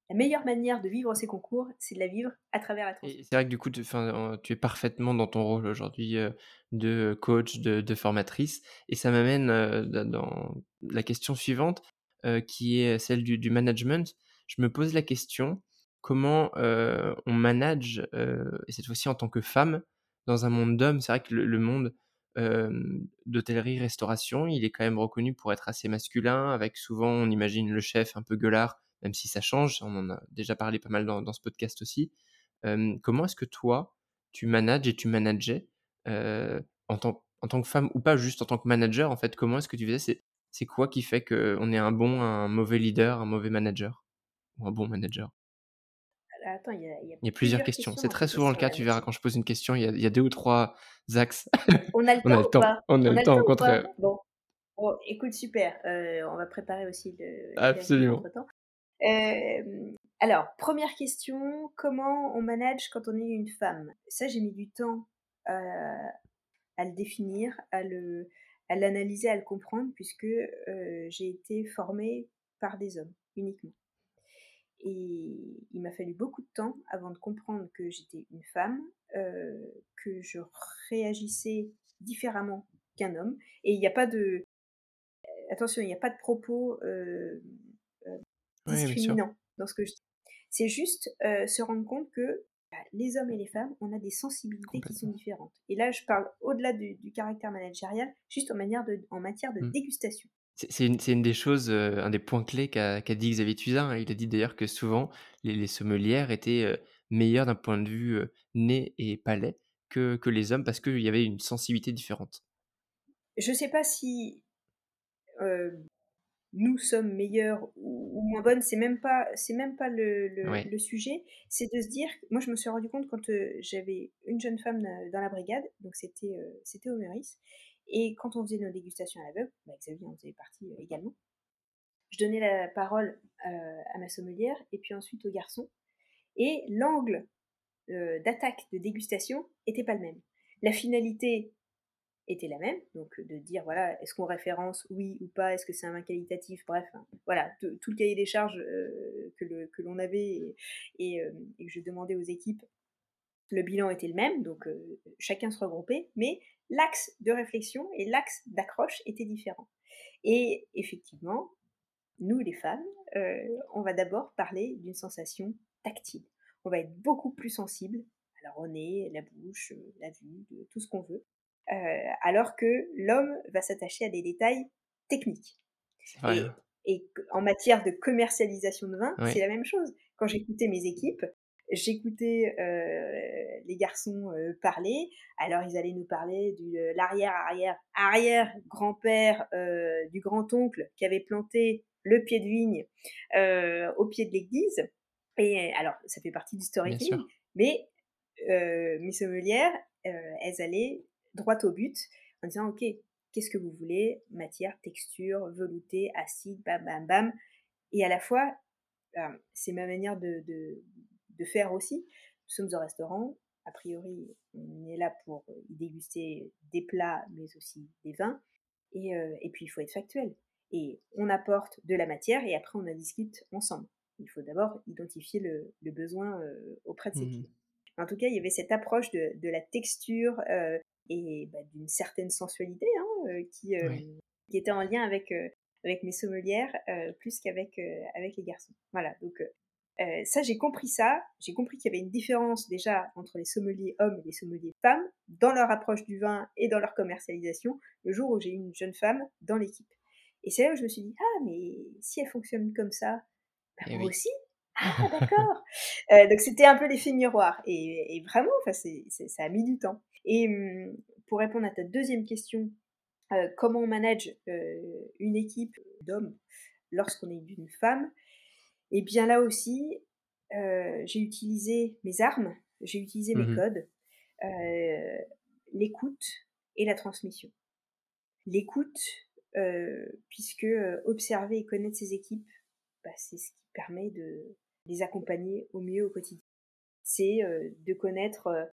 la meilleure manière de vivre ces concours, c'est de la vivre à travers la transmission. C'est vrai que du coup, tu, es parfaitement dans ton rôle aujourd'hui euh, de coach, de, de formatrice. Et ça m'amène dans- la question suivante, qui est celle du, du management. Je me pose la question, comment on manage, et cette fois-ci en tant que femme, dans un monde d'hommes? C'est vrai que le, monde euh, d'hôtellerie-restauration, il est quand même reconnu pour être assez masculin, avec souvent, on imagine le chef un peu gueulard, même si ça change, on en a déjà parlé pas mal dans, dans ce podcast aussi. Comment est-ce que toi, tu manages et tu manageais en, tant, en tant que femme ou pas juste en tant que manager En fait, comment est-ce que tu faisais? C'est quoi qui fait qu'on est un bon, un mauvais leader, un mauvais manager? Ou un bon manager Attends, il y, a, il y a Il y a plusieurs questions. C'est très souvent le cas, tu verras, quand je pose une question, il y a, il y a deux ou trois axes. *laughs* On a le on a temps le ou temps. pas? On a On le temps, au contraire. Bon. Bon, écoute, super. Euh, on va préparer aussi le. Absolument. Euh, alors, première question, comment on manage quand on est une femme? Ça, j'ai mis du temps à, à le définir, à le à l'analyser, à le comprendre, puisque euh, j'ai été formée par des hommes uniquement. Et il m'a fallu beaucoup de temps avant de comprendre que j'étais une femme, euh, que je réagissais différemment qu'un homme. Et il n'y a pas de... Attention, il n'y a pas de propos euh, sûr. discriminants dans ce que je dis. C'est juste euh, se rendre compte que bah, les hommes et les femmes, on a des sensibilités qui sont différentes. Et là, je parle au-delà du, du caractère managérial, juste en, manière de, en matière de Mm. dégustation. C'est une, des choses, euh, un des points clés qu'a dit Xavier Tuzin. Il a dit d'ailleurs que souvent, les, les sommelières étaient euh, meilleures d'un point de vue euh, nez et palais que, que les hommes parce qu'il y avait une sensibilité différente. Je sais pas si euh, nous sommes meilleurs ou, ou moins bonnes, c'est même pas, même pas le, le, Ouais. le sujet. C'est de se dire, moi je me suis rendu compte quand j'avais une jeune femme dans, la brigade, donc c'était c'était au Meurice, et quand on faisait nos dégustations à l'aveugle, bah, Xavier en faisait partie euh, également. Je donnais la parole euh, à ma sommelière et puis ensuite au garçon, et l'angle euh, d'attaque de dégustation était pas le même. La finalité était la même, donc de dire voilà, est-ce qu'on référence oui ou pas, est-ce que c'est un vin qualitatif, bref, hein, voilà, tout, le cahier des charges que, l'on avait et, que je demandais aux équipes, le bilan était le même, donc chacun se regroupait, mais l'axe de réflexion et l'axe d'accroche étaient différents. Et effectivement, nous les femmes, euh, on va d'abord parler d'une sensation tactile. On va être beaucoup plus sensible à la nez, la bouche, la vue, tout ce qu'on veut. Euh, alors que l'homme va s'attacher à des détails techniques. Et, et, en matière de commercialisation de vin, c'est la même chose. Quand j'écoutais mes équipes, j'écoutais euh, les garçons euh, parler. Alors ils allaient nous parler de l'arrière, arrière, arrière grand-père euh, du grand-oncle qui avait planté le pied de vigne euh, au pied de l'église. Et alors, ça fait partie du storytelling, mais euh, mes sommelières, euh, elles allaient droit au but en disant ok qu'est-ce que vous voulez? Matière texture velouté acide bam bam bam et à la fois euh, c'est ma manière de, de, de, faire aussi nous sommes au restaurant a priori, on est là pour y déguster des plats, mais aussi des vins. Et, et puis, il faut être factuel. Et on apporte de la matière et après, on en discute ensemble. Il faut d'abord identifier le, le besoin auprès de ses mmh clients. En tout cas, il y avait cette approche de, de la texture et bah, d'une certaine sensualité hein, qui, qui était en lien avec, avec mes sommelières plus qu'avec avec les garçons. Voilà, donc ça, j'ai compris ça. J'ai compris qu'il y avait une différence déjà entre les sommeliers hommes et les sommeliers femmes dans leur approche du vin et dans leur commercialisation le jour où j'ai eu une jeune femme dans l'équipe. Et c'est là où je me suis dit, ah, mais si elle fonctionne comme ça, bah, eh moi aussi. Ah, *laughs* d'accord. donc c'était un peu l'effet miroir. Et, vraiment, enfin, ça a mis du temps. Et mmh, pour répondre à ta deuxième question, comment on manage une équipe d'hommes lorsqu'on est d'une femme, et bien là aussi, j'ai utilisé mes armes, j'ai utilisé mes mmh codes, l'écoute et la transmission. L'écoute, puisque observer et connaître ses équipes, bah, c'est ce qui permet de les accompagner au mieux au quotidien. C'est de connaître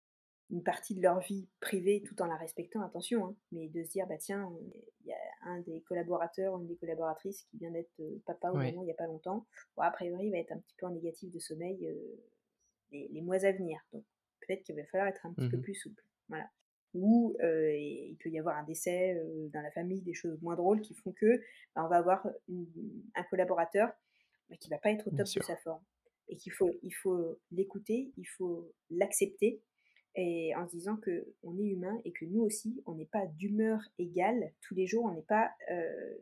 une partie de leur vie privée tout en la respectant, attention, hein, mais de se dire, bah tiens, il y a un des collaborateurs ou une des collaboratrices qui vient d'être papa ou maman il n'y a pas longtemps, bon, a priori, il va être un petit peu en négatif de sommeil les, mois à venir. Donc peut-être qu'il va falloir être un petit peu mmh plus souple. Voilà. Ou il peut y avoir un décès dans la famille, des choses moins drôles qui font que bah, on va avoir un collaborateur mais qui va pas être au top de sa forme et qu'il faut il faut l'écouter, il faut l'accepter et en se disant que on est humain et que nous aussi, on n'est pas d'humeur égale. Tous les jours, on n'est pas, euh,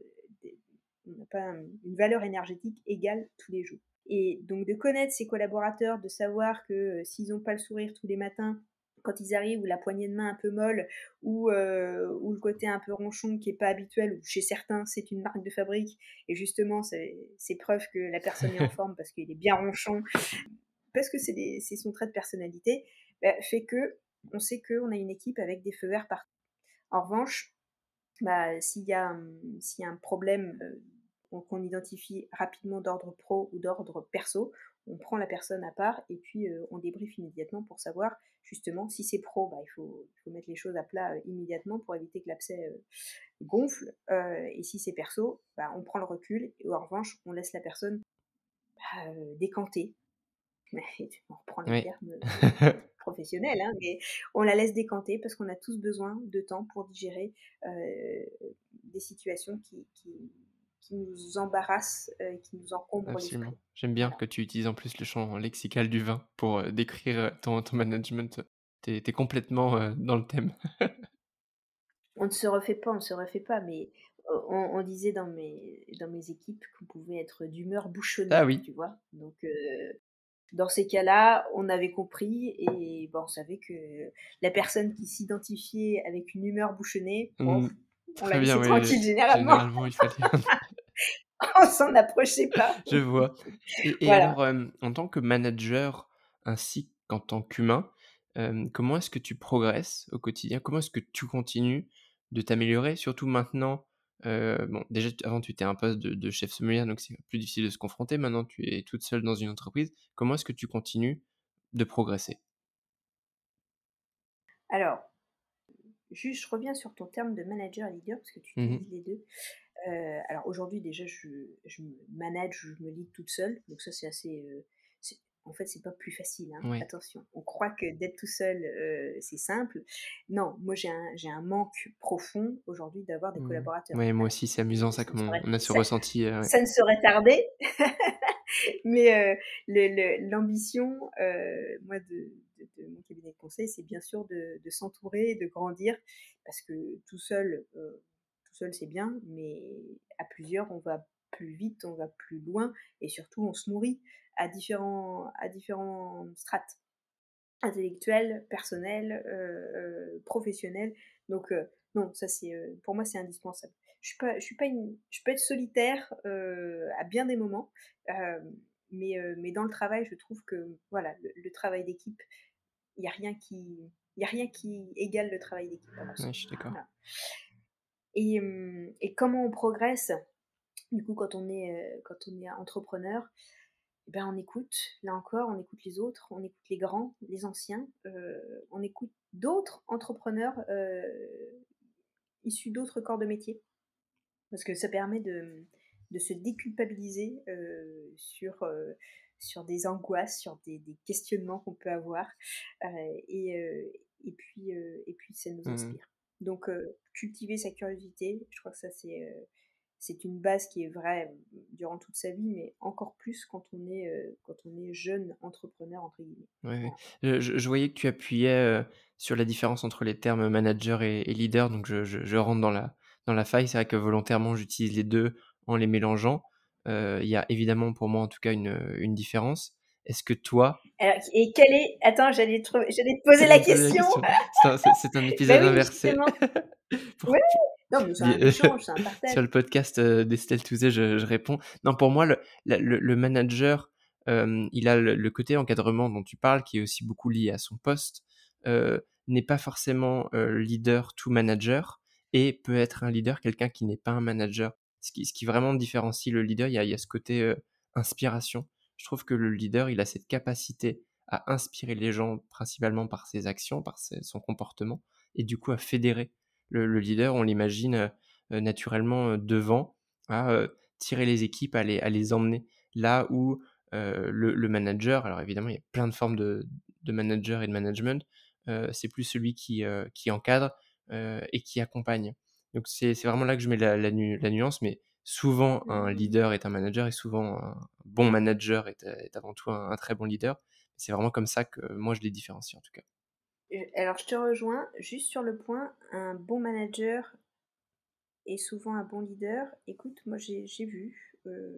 on n'a pas une valeur énergétique égale tous les jours. Et donc de connaître ses collaborateurs, de savoir que euh, s'ils n'ont pas le sourire tous les matins, quand ils arrivent, ou la poignée de main un peu molle, ou, euh, ou le côté un peu ronchon qui n'est pas habituel, ou chez certains c'est une marque de fabrique, et justement c'est preuve que la personne est en *laughs* forme parce qu'il est bien ronchon, parce que c'est son trait de personnalité, bah, fait que on sait qu'on a une équipe avec des feux verts partout. En revanche, bah, s'il y, a, hum, y a un problème euh, qu'on identifie rapidement d'ordre pro ou d'ordre perso, on prend la personne à part et puis euh, on débriefe immédiatement pour savoir justement si c'est pro, bah, il, faut, il, faut, mettre les choses à plat euh, immédiatement pour éviter que l'abcès gonfle. et si c'est perso, bah, on prend le recul et en revanche on laisse la personne bah, décanter. *laughs* on reprend le terme *laughs* professionnelle, hein, mais on la laisse décanter parce qu'on a tous besoin de temps pour digérer euh, des situations qui, qui, nous embarrassent, euh, qui nous encombrent Absolument. J'aime bien que tu utilises en plus le champ lexical du vin pour euh, décrire ton, ton management. Tu es, complètement dans le thème. *laughs* on ne se refait pas, on ne se refait pas, mais on, disait dans mes, dans mes équipes qu'on pouvait être d'humeur bouchonnée, ah oui. tu vois? Donc, dans ces cas-là, on avait compris et bon, on savait que la personne qui s'identifiait avec une humeur bouchonnée, mmh. on la laissait tranquille généralement. généralement il fallait... *laughs* *laughs* on s'en approchait pas. *laughs* Je vois. Et, alors, euh, en tant que manager ainsi qu'en tant qu'humain, euh, comment est-ce que tu progresses au quotidien? Comment est-ce que tu continues de t'améliorer Surtout maintenant euh, bon, déjà, avant, tu étais un poste de, chef sommelier, donc c'est plus difficile de se confronter. Maintenant, tu es toute seule dans une entreprise. Comment est-ce que tu continues de progresser? Alors, juste, je reviens sur ton terme de manager et leader, parce que tu mmh utilises les deux. Euh, alors, aujourd'hui, déjà, je, je manage, je me lead toute seule, donc ça, c'est assez, euh, en fait, c'est pas plus facile. Hein. Attention, on croit que d'être tout seul, euh, c'est simple. Non, moi j'ai un, j'ai un manque profond aujourd'hui d'avoir des mmh. collaborateurs. Oui, moi aussi, c'est amusant ça, comme on, a ce ressenti. Euh, ça ne saurait tarder. *laughs* Mais euh, l'ambition, moi, de, mon cabinet de conseil, c'est bien sûr de, de s'entourer, de grandir, parce que tout seul, tout seul c'est bien, mais à plusieurs, on va plus vite, on va plus loin, et surtout on se nourrit à différents, à différents strates intellectuelles, personnelles, euh, euh, professionnelles. Donc euh, non, ça c'est pour moi c'est indispensable. Je suis pas, je suis pas une, je peux être solitaire à bien des moments, mais mais dans le travail, je trouve que voilà le, travail d'équipe, il y a rien qui, il a rien qui égale le travail d'équipe. je suis d'accord. Et, et, comment on progresse du coup quand on est quand on est entrepreneur? Ben, on écoute, là encore, on écoute les autres, on écoute les grands, les anciens, on écoute d'autres entrepreneurs issus d'autres corps de métier. Parce que ça permet de, de se déculpabiliser sur, sur des angoisses, sur des, des questionnements qu'on peut avoir. et, et, puis, et puis, ça nous mmh inspire. Donc, cultiver sa curiosité, je crois que ça, c'est c'est une base qui est vraie durant toute sa vie, mais encore plus quand on est, quand on est jeune entrepreneur, entre guillemets. Je, voyais que tu appuyais sur la différence entre les termes manager et, leader, donc je, je, rentre dans la, dans la faille. C'est vrai que volontairement, j'utilise les deux en les mélangeant. Il y a évidemment pour moi, en tout cas, une, une différence. Est-ce que toi. et quel est. Attends, j'allais te, te poser la question. C'est un, *laughs* épisode bah inversé. *laughs* pour, non, mais c'est un échange, c'est un partage. Sur le podcast euh, d'Estelle Touzé, je, je, réponds. Non, pour moi, le, le, le manager, euh, il a le, côté encadrement dont tu parles, qui est aussi beaucoup lié à son poste, euh, n'est pas forcément euh, leader to manager, et peut être un leader, quelqu'un qui n'est pas un manager. Ce qui, ce qui vraiment différencie le leader, il y a, il y a ce côté euh, inspiration. Je trouve que le leader, il a cette capacité à inspirer les gens principalement par ses actions, par son comportement, et du coup à fédérer le, leader, on l'imagine euh, euh, naturellement euh, devant, à tirer les équipes, à les, à les emmener là où le, manager, alors évidemment il y a plein de formes de, manager et de management, c'est plus celui qui, qui encadre et qui accompagne. Donc c'est vraiment là que je mets la, la, nuance, mais souvent un mmh. leader est un manager et souvent un bon manager est, est avant tout un, un, très bon leader. C'est vraiment comme ça que moi je les différencie en tout cas alors je te rejoins juste sur le point, un bon manager est souvent un bon leader. Écoute, moi j'ai vu euh,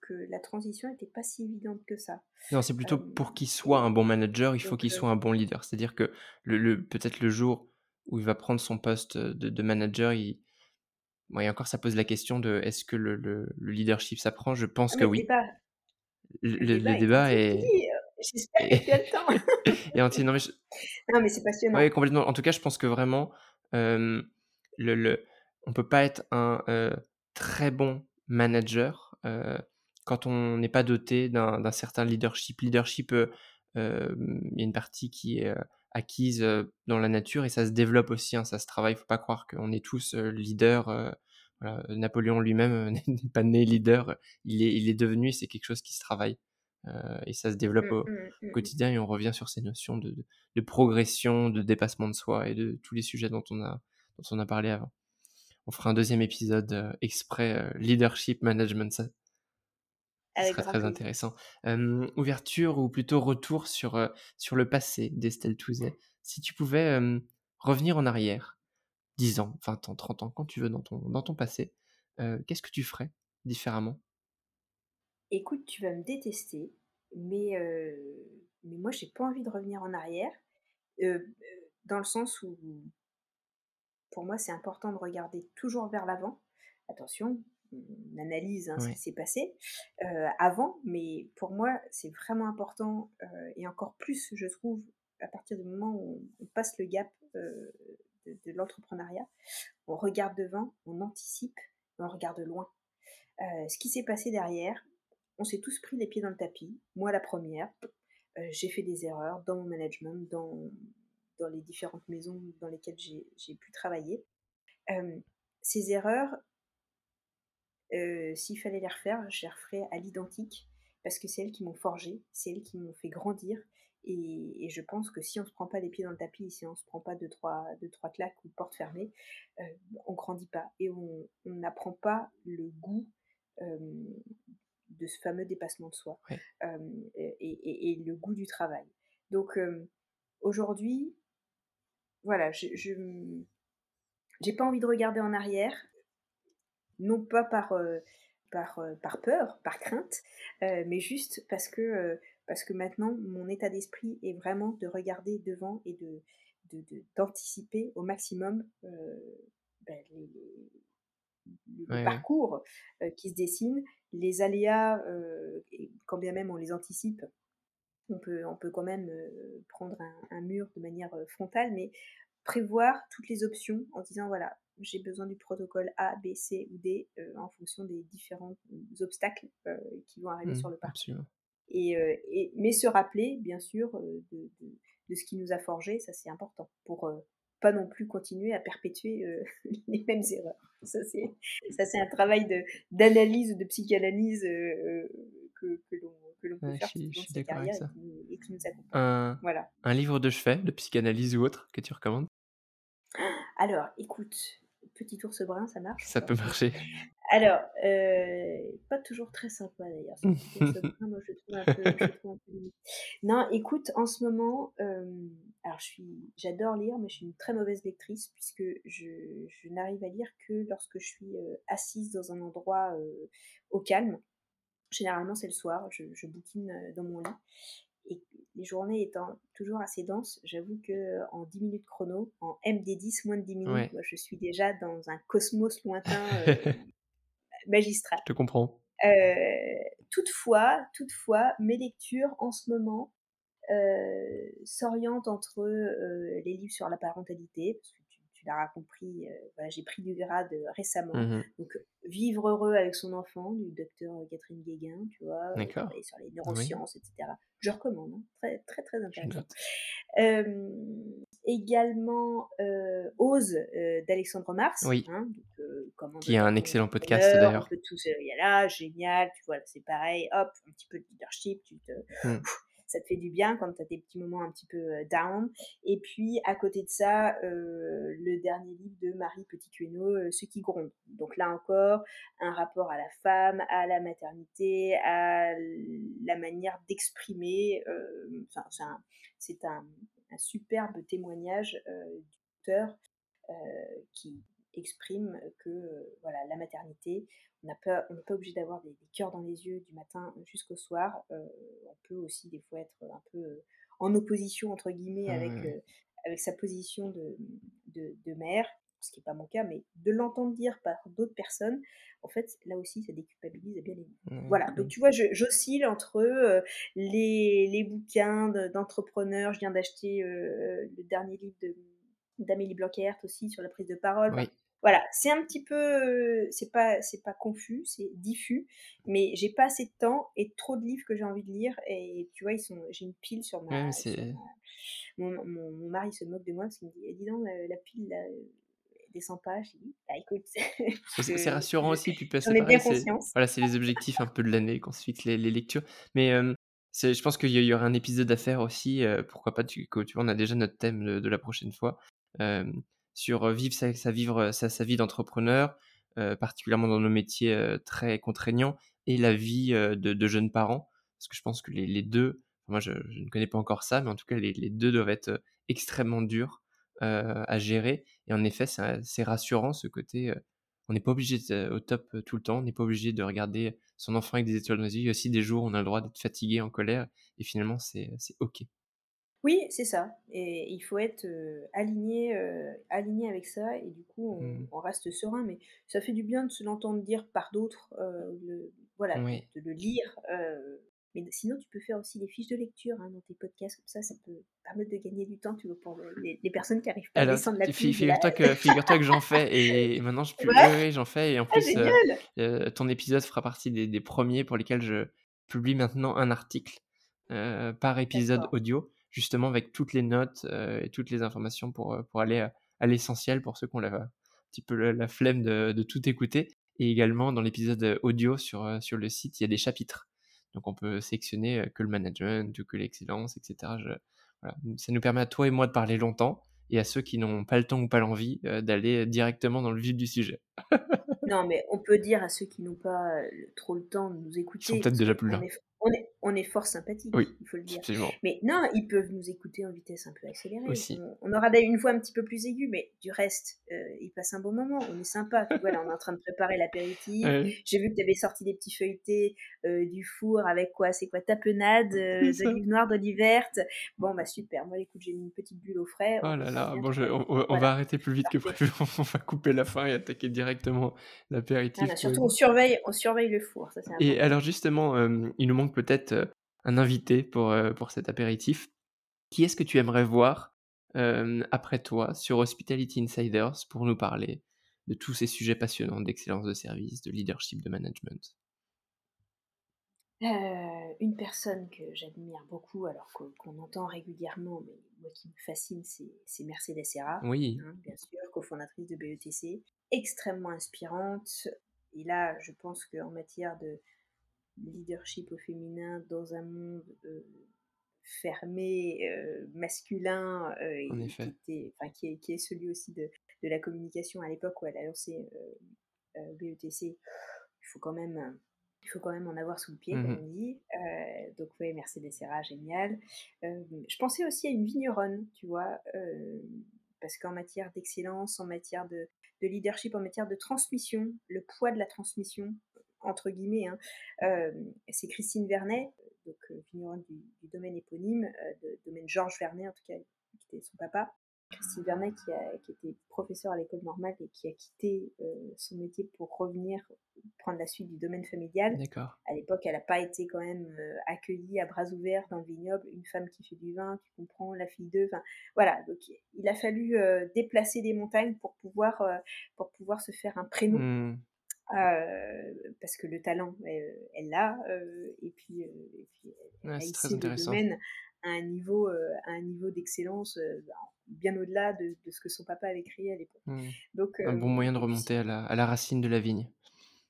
que la transition n'était pas si évidente que ça. Non, c'est plutôt euh, pour qu'il soit un bon manager, il faut qu'il soit un bon leader. C'est-à-dire que le, peut-être le jour où il va prendre son poste de, manager, il... et encore ça pose la question de est-ce que le, leadership s'apprend? Je pense ah, que oui. Le, débat, est... J'espère que tu as le temps. *laughs* et non, mais, c'est passionnant. Oui, complètement. En tout cas, je pense que vraiment, euh, le, le, on peut pas être un euh, très bon manager euh, quand on n'est pas doté d'un certain leadership. Leadership, il y a une partie qui est acquise dans la nature et ça se développe aussi, hein, ça se travaille. Il faut pas croire qu'on est tous leaders. Voilà. Napoléon lui-même *laughs* n'est pas né leader, il est, il est devenu, c'est quelque chose qui se travaille. Euh, et ça se développe mmh, au, mmh, mmh. quotidien et on revient sur ces notions de, de, progression, de dépassement de soi et de tous les sujets dont on a, dont on a parlé avant. On fera un deuxième épisode exprès leadership management. Ça, sera très intéressant. ouverture ou plutôt retour sur, sur le passé d'Estelle Touzet. Si tu pouvais revenir en arrière, 10 ans, 20 ans, 30 ans, quand tu veux dans ton, dans ton passé, qu'est-ce que tu ferais différemment? Écoute, tu vas me détester, mais, mais moi, j'ai pas envie de revenir en arrière, dans le sens où, pour moi, c'est important de regarder toujours vers l'avant. Attention, on analyse hein, ce qui s'est passé avant, mais pour moi, c'est vraiment important, et encore plus, je trouve, à partir du moment où on, passe le gap de, de l'entrepreneuriat, on regarde devant, on anticipe, on regarde loin. ce qui s'est passé derrière, on s'est tous pris les pieds dans le tapis, moi la première. Euh, j'ai fait des erreurs dans mon management, dans, dans les différentes maisons dans lesquelles j'ai pu travailler. Euh, ces erreurs, euh, s'il fallait les refaire, je les referais à l'identique, parce que c'est elles qui m'ont forgé, c'est elles qui m'ont fait grandir. Et, je pense que si on ne se prend pas les pieds dans le tapis, si on ne se prend pas deux trois, deux, trois claques ou portes fermées, on ne grandit pas. Et on n'apprend pas le goût de ce fameux dépassement de soi et, le goût du travail. Donc aujourd'hui, voilà, je n'ai pas envie de regarder en arrière, non pas par, par, par peur, par crainte, mais juste parce que, parce que maintenant mon état d'esprit est vraiment de regarder devant et de d'anticiper au maximum ben, les, le parcours qui se dessine, les aléas, quand bien même on les anticipe, on peut, on peut quand même prendre un, mur de manière frontale, mais prévoir toutes les options en disant voilà, j'ai besoin du protocole A, B, C ou D en fonction des différents obstacles qui vont arriver mmh, sur le parcours. Et, mais se rappeler, bien sûr, de, de, ce qui nous a forgé, ça c'est important pour pas non plus continuer à perpétuer *laughs* les mêmes erreurs. Ça c'est ça c'est un travail de d'analyse ou de psychanalyse que, que l'on que l'on peut faire je, je carrière et qui, nous. Un, voilà. un livre de chevet, de psychanalyse ou autre que tu recommandes? Alors, écoute, Petit ours brun, ça marche Ça peut marcher. *laughs* Alors, euh, pas toujours très sympa d'ailleurs. moi, je trouve un peu, Non, écoute, en ce moment, euh, alors je suis, j'adore lire, mais je suis une très mauvaise lectrice puisque je, je n'arrive à lire que lorsque je suis euh, assise dans un endroit au calme. Généralement, c'est le soir. Je, je bouquine dans mon lit et les journées étant toujours assez denses, j'avoue que en 10 minutes chrono, en MD10, moins de 10 minutes, je suis déjà dans un cosmos lointain *laughs* euh, magistral. Je te comprends. Euh, toutefois, toutefois, mes lectures en ce moment euh, s'orientent entre les livres sur la parentalité, parce l'auras compris, euh, j'ai pris du grade euh, récemment. Mmh Donc, Vivre heureux avec son enfant, du docteur Catherine Guéguin, tu vois, sur les neurosciences, etc. Je recommande, hein. très, très, très intéressant. également, Ose d'Alexandre Mars, oui. Hein, qui a un excellent podcast d'ailleurs. Il y a là, génial, tu vois, c'est pareil, hop, un petit peu de leadership, tu te. Mmh ça te fait du bien quand tu as des petits moments un petit peu euh, down. Et puis, à côté de ça, euh, le dernier livre de Marie Petit-Cueno, euh, Ce qui gronde. Donc là encore, un rapport à la femme, à la maternité, à la manière d'exprimer. Enfin, c'est un, superbe témoignage du auteur qui exprime que voilà la maternité on n'est pas, pas, obligé d'avoir des, cœurs dans les yeux du matin jusqu'au soir. Euh, on peut aussi des fois être un peu euh, en opposition, entre guillemets, avec, euh, avec sa position de, de, mère, ce qui n'est pas mon cas, mais de l'entendre dire par d'autres personnes, en fait, là aussi, ça déculpabilise bien les Voilà, donc tu vois, j'oscille entre les, les, bouquins d'entrepreneurs. je viens d'acheter le dernier livre d'Amélie Blanquert aussi sur la prise de parole. Voilà, c'est un petit peu, c'est pas, c'est pas confus, c'est diffus, mais j'ai pas assez de temps et trop de livres que j'ai envie de lire et tu vois, ils sont, j'ai une pile sur ma. Mon, mon, mari se moque de moi parce qu'il me dit, eh, dis donc, la, pile là, descend pas. Je dis, bah écoute. *laughs* c'est rassurant aussi, puis bien conscience. Voilà, c'est les objectifs un peu de l'année qu'on se fixe les, les, lectures, mais. je pense qu'il y, aurait un épisode à faire aussi, pourquoi pas, tu, tu vois, on a déjà notre thème de, de la prochaine fois sur vivre sa, vivre sa, vie d'entrepreneur, particulièrement dans nos métiers très contraignants, et la vie de, jeunes parents. Parce que je pense que les, deux, moi je, ne connais pas encore ça, mais en tout cas les, deux doivent être extrêmement durs à gérer. Et en effet, c'est rassurant ce côté. on n'est pas obligé d'être au top tout le temps, on n'est pas obligé de regarder son enfant avec des étoiles dans les yeux. Il y a aussi des jours où on a le droit d'être fatigué, en colère, et finalement c'est ok. Oui, c'est ça. Et il faut être aligné, aligné avec ça, et du coup, mmh. on, reste serein. Mais ça fait du bien de se l'entendre dire par d'autres, voilà, de le lire. mais sinon, tu peux faire aussi des fiches de lecture hein, dans tes podcasts, comme ça, ça peut permettre de gagner du temps, tu vois, pour les, personnes qui arrivent pas à descendre la pile. Figure-toi que, figure que j'en fais, et *laughs* maintenant, je peux... oui, j'en fais, et en ah, plus, ton épisode fera partie des, des, premiers pour lesquels je publie maintenant un article par épisode audio justement avec toutes les notes euh, et toutes les informations pour, euh, pour aller à, l'essentiel pour ceux qui ont la, un petit peu la, flemme de, de, tout écouter. Et également dans l'épisode audio sur, euh, sur le site, il y a des chapitres. Donc on peut sélectionner que le management, que l'excellence, etc. voilà. Ça nous permet à toi et moi de parler longtemps et à ceux qui n'ont pas le temps ou pas l'envie d'aller directement dans le vif du sujet. *laughs* non, mais on peut dire à ceux qui n'ont pas trop le temps de nous écouter. Ils sont peut-être déjà plus là on est, on est fort sympathique, il faut le dire. Mais non, ils peuvent nous écouter en vitesse un peu accélérée. On, aura une voix un petit peu plus aiguë, mais du reste, euh, ils passent un bon moment. On est sympa. voilà, on est en train de préparer l'apéritif. J'ai vu que tu avais sorti des petits feuilletés euh, du four avec quoi C'est quoi Tapenade, euh, d'olive noire, d'olive verte. Bon, bah super. Moi, écoute, j'ai mis une petite bulle au frais. Oh là là, bon, on, va arrêter plus vite que prévu. *laughs* on va couper la fin et attaquer directement l'apéritif. surtout, on surveille, on surveille le four. Ça, et alors, justement, il nous manque peut-être euh, un invité pour, euh, pour cet apéritif. Qui est-ce que tu aimerais voir euh, après toi sur Hospitality Insiders pour nous parler de tous ces sujets passionnants d'excellence de service, de leadership, de management? Une personne que j'admire beaucoup, alors qu'on entend régulièrement, mais moi qui me fascine, c'est Mercedes Serra, Oui. hein, bien sûr, cofondatrice de BETC, extrêmement inspirante. Et là, je pense qu'en matière de leadership au féminin dans un monde fermé, masculin, qui, qui, est, qui, est, celui aussi de, de la communication à l'époque où elle a lancé BETC, il faut quand même il faut quand même en avoir sous le pied, comme mmh on dit. Euh, donc, oui, Mercedes Serra, génial. Euh, je pensais aussi à une vigneronne, tu vois, euh, parce qu'en matière d'excellence, en matière de, leadership, en matière de transmission, le poids de la transmission, entre guillemets, hein, c'est Christine Vernet, donc vigneronne du, du domaine éponyme, de, domaine Georges Vernet, en tout cas, qui était son papa. Christine Vernet, qui, a, qui était professeur à l'école normale et qui a quitté euh, son métier pour revenir prendre la suite du domaine familial. À l'époque, elle n'a pas été quand même euh, accueillie à bras ouverts dans le vignoble. Une femme qui fait du vin, tu comprends, la fille d'eux. Voilà. Donc, il a fallu euh, déplacer des montagnes pour pouvoir, pour pouvoir se faire un prénom. Mmh. Parce que le talent, elle l'a, et puis, et puis elle a très le domaine à un niveau, à un niveau d'excellence bien au-delà de, ce que son papa avait créé à l'époque. Mmh. Donc, un bon moyen de remonter à la, à la, racine de la vigne.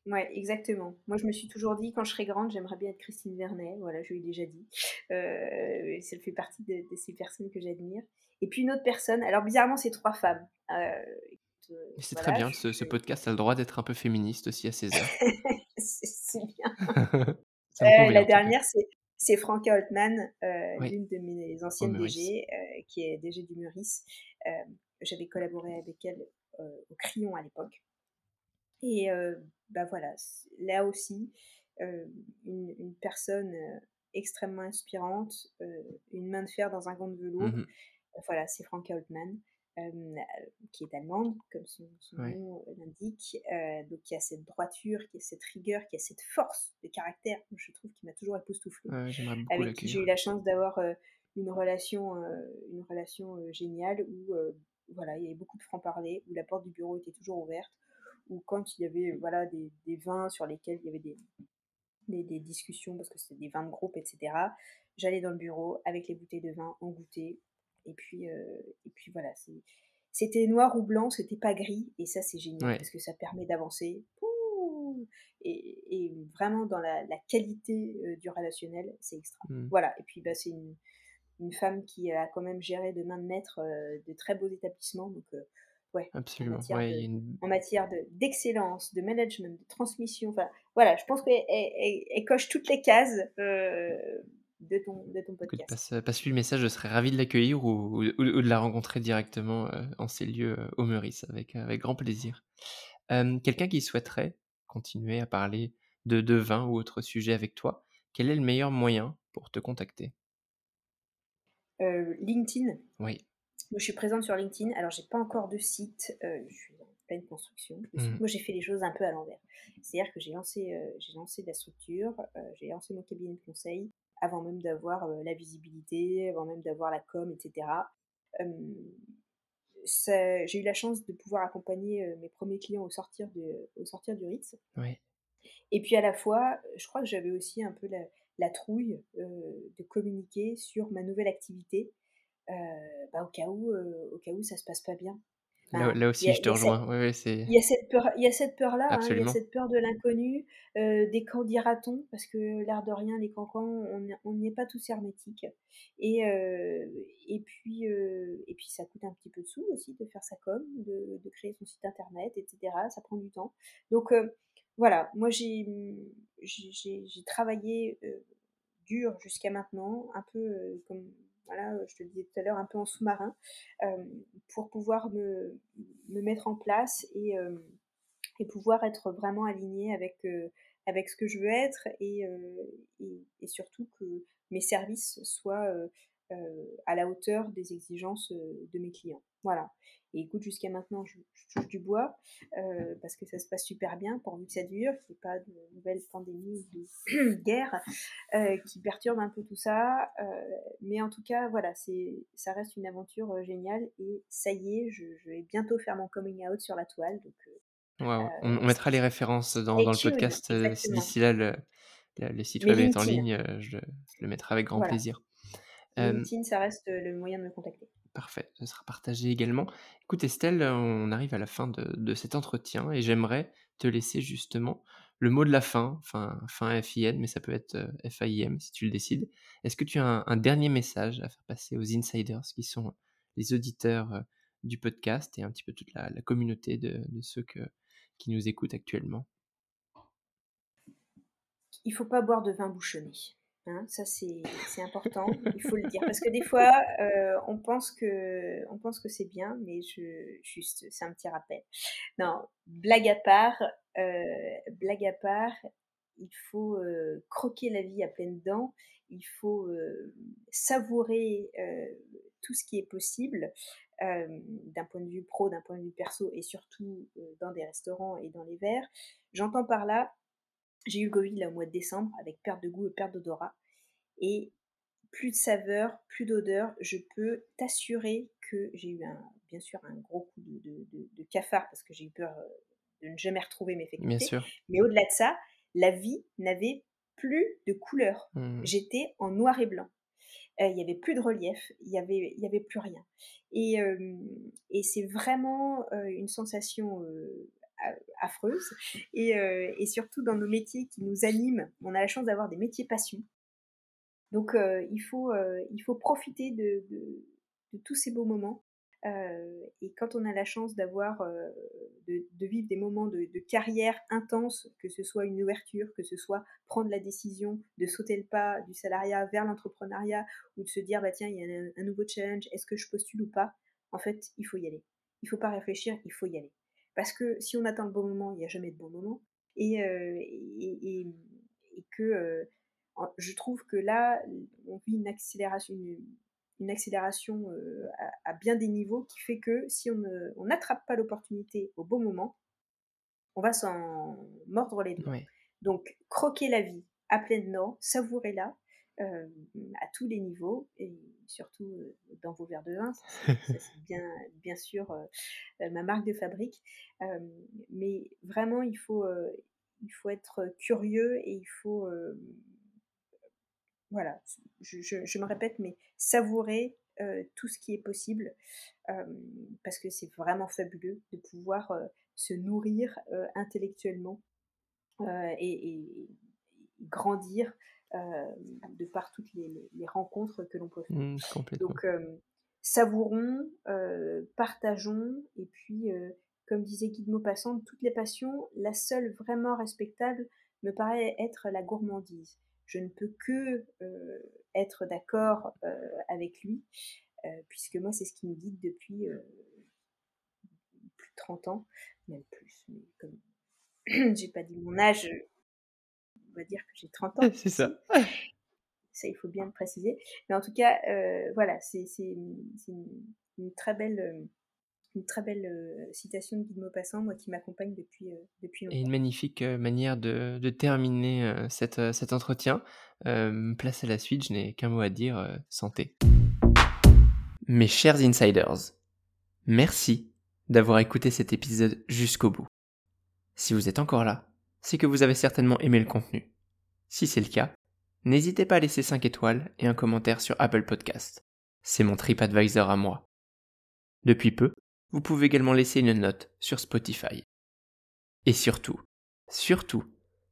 Ouais, exactement. Moi, je me suis toujours dit, quand je serai grande, j'aimerais bien être Christine Vernet. Voilà, je lui ai déjà dit. Euh, ça fait partie de, ces personnes que j'admire. Et puis une autre personne. Alors, bizarrement, c'est trois femmes. C'est très bien. Ce, podcast a le droit d'être un peu féministe aussi à ses heures. *laughs* c'est bien. *laughs* Euh, la dernière, c'est c'est Franca Holtman, euh, l'une de mes anciennes DG, euh, qui est DG du Meurice. Euh, j'avais collaboré avec elle au Crayon à l'époque. Et bah voilà, là aussi, une, personne extrêmement inspirante, une main de fer dans un gant de velours. Mmh voilà, c'est Franka Holtman. Euh, qui est allemande, comme son, nom euh, l'indique. Euh, donc il y a cette droiture, qui a cette rigueur, qui a cette force de caractère, je trouve, qui m'a toujours époustouflée. avec qui j'ai eu la chance d'avoir une relation, une relation géniale où voilà, il y avait beaucoup de francs-parler, où la porte du bureau était toujours ouverte, où quand il y avait voilà, des, des vins sur lesquels il y avait des, des, des discussions, parce que c'était des vins de groupe, etc., j'allais dans le bureau avec les bouteilles de vin, en goûter, et puis, euh, et puis voilà, c'était noir ou blanc, c'était pas gris, et ça c'est génial parce que ça permet d'avancer. Et, vraiment dans la, qualité euh, du relationnel, c'est extra. Mmh. Voilà, et puis bah, c'est une, une, femme qui a quand même géré de main de maître euh, de très beaux établissements. Donc, ouais, Absolument. En matière, d'excellence, de, management, de transmission, enfin, voilà, je pense qu'elle coche toutes les cases de ton, de ton podcast. passe, passe le message, je serais ravi de l'accueillir ou, ou, de la rencontrer directement euh, en ces lieux euh, au Meurice, avec, avec grand plaisir. Quelqu'un qui souhaiterait continuer à parler de, de vin ou autre sujet avec toi, quel est le meilleur moyen pour te contacter? Euh, LinkedIn. Oui. Moi, je suis présente sur LinkedIn. Alors, j'ai pas encore de site. je suis en pleine construction. Mmh. Moi, j'ai fait les choses un peu à l'envers. C'est-à-dire que j'ai lancé, j'ai lancé la structure, j'ai lancé mon cabinet de conseil avant même d'avoir euh, la visibilité, avant même d'avoir la com, etc. j'ai eu la chance de pouvoir accompagner euh, mes premiers clients au sortir, de, au sortir du Ritz. Et puis à la fois, je crois que j'avais aussi un peu la, trouille euh, de communiquer sur ma nouvelle activité, bah, au, cas où, au cas où ça se passe pas bien là, aussi, je te rejoins. il y a cette peur, il y a cette peur-là, hein, il y a cette peur de l'inconnu, euh, des quand dira-t-on, parce que l'air de rien, les cancans, on n'y est pas tous hermétiques. Et, euh, et, puis, euh, et puis, ça coûte un petit peu de sous aussi de faire sa com, de, de créer son site internet, etc. Ça prend du temps. Donc, voilà, moi, j'ai travaillé dur jusqu'à maintenant, un peu comme euh, je te le disais tout à l'heure, un peu en sous-marin, euh, pour pouvoir me, me, mettre en place et, euh, pouvoir être vraiment alignée avec, ce que je veux être et, et, et, surtout que mes services soient à la hauteur des exigences de mes clients. Voilà. Et écoute, jusqu'à maintenant, je, touche du bois euh, parce que ça se passe super bien, pourvu que ça dure, qu'il n'y ait pas de nouvelles pandémies ou de *clears throat* guerre euh, qui perturbent un peu tout ça. Euh, mais en tout cas, voilà, ça reste une aventure géniale et ça y est, je, vais bientôt faire mon coming out sur la toile. Donc, on, mettra les références dans, le podcast d'ici là. le site web est en ligne, je, le mettrai avec grand plaisir. LinkedIn, ça reste le moyen de me contacter. Parfait, ce sera partagé également. Écoute Estelle, on arrive à la fin de, cet entretien et j'aimerais te laisser justement le mot de la fin, enfin fin FIN, mais ça peut être FIM si tu le décides. Est-ce que tu as un, dernier message à faire passer aux insiders qui sont les auditeurs du podcast et un petit peu toute la, communauté de, ceux qui nous écoutent actuellement? Il ne faut pas boire de vin bouchonné. Hein, ça, c'est important, il faut le dire. Parce que des fois, euh, on pense que, que c'est bien, mais je, juste, c'est un petit rappel. Non, blague à part, euh, blague à part, il faut euh, croquer la vie à pleines dents, il faut savourer tout ce qui est possible. d'un point de vue pro, d'un point de vue perso et surtout dans des restaurants et dans les verres. J'entends par là j'ai eu le Covid là au mois de décembre avec perte de goût et perte d'odorat. Et plus de saveur, plus d'odeur, je peux t'assurer que j'ai eu un, bien sûr un gros coup de, de, cafard parce que j'ai eu peur euh, de ne jamais retrouver mes facultés. Mais au-delà de ça, la vie n'avait plus de couleur. Mmh. J'étais en noir et blanc. Euh, il n'y avait plus de relief, il n'y avait, y avait plus rien. Et, et c'est vraiment euh, une sensation affreuse. Et, euh, et, surtout dans nos métiers qui nous animent, on a la chance d'avoir des métiers passion. Donc euh, il, faut, euh, il faut profiter de, tous ces beaux moments. et quand on a la chance d'avoir, de, de, vivre des moments de, carrière intense, que ce soit une ouverture, que ce soit prendre la décision de sauter le pas du salariat vers l'entrepreneuriat, ou de se dire, bah tiens, il y a un, un nouveau challenge, est-ce que je postule ou pas? En fait, il faut y aller. Il ne faut pas réfléchir, il faut y aller. Parce que si on attend le bon moment, il n'y a jamais de bon moment. Et, euh, et, que euh, je trouve que là, on vit une accélération, une, accélération euh, à, bien des niveaux qui fait que si on n'attrape pas l'opportunité au bon moment, on va s'en mordre les doigts. Donc, croquer la vie à pleine dents, savourez-la, euh, à tous les niveaux et surtout euh, dans vos verres de vin. c'est *laughs* bien, bien sûr euh, ma marque de fabrique. mais vraiment, il faut, il faut être curieux et il faut, voilà, je, je, me répète, mais savourer tout ce qui est possible parce que c'est vraiment fabuleux de pouvoir se nourrir intellectuellement et, et, grandir de par toutes les, rencontres que l'on peut faire. Mmh, Donc, euh, savourons, euh, partageons, et puis, comme disait Guy de Maupassant, toutes les passions, la seule vraiment respectable me paraît être la gourmandise. Je ne peux que être d'accord avec lui, puisque moi, c'est ce qui me guide depuis plus de 30 ans, même plus, mais comme *clears throat* j'ai pas dit mon âge, va dire que j'ai 30 ans. *laughs* C'est ça. *laughs* Ça, il faut bien le préciser. Mais en tout cas, euh, voilà, c'est une, très belle, euh, une très belle euh, citation de Guy de Maupassant, moi qui m'accompagne depuis, depuis longtemps. Et une magnifique manière de, de terminer cette, cet entretien. place à la suite, je n'ai qu'un mot à dire, santé. Mes chers insiders, merci d'avoir écouté cet épisode jusqu'au bout. Si vous êtes encore là, c'est que vous avez certainement aimé le contenu. Si c'est le cas, n'hésitez pas à laisser 5 étoiles et un commentaire sur Apple Podcast. C'est mon TripAdvisor à moi. Depuis peu, vous pouvez également laisser une note sur Spotify. Et surtout, surtout,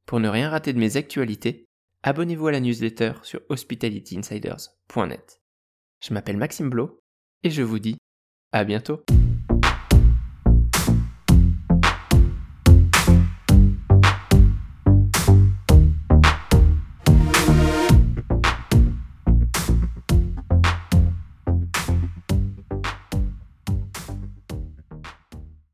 pour ne rien rater de mes actualités, abonnez-vous à la newsletter sur hospitalityinsiders.net. Je m'appelle Maxime Blo et je vous dis à bientôt.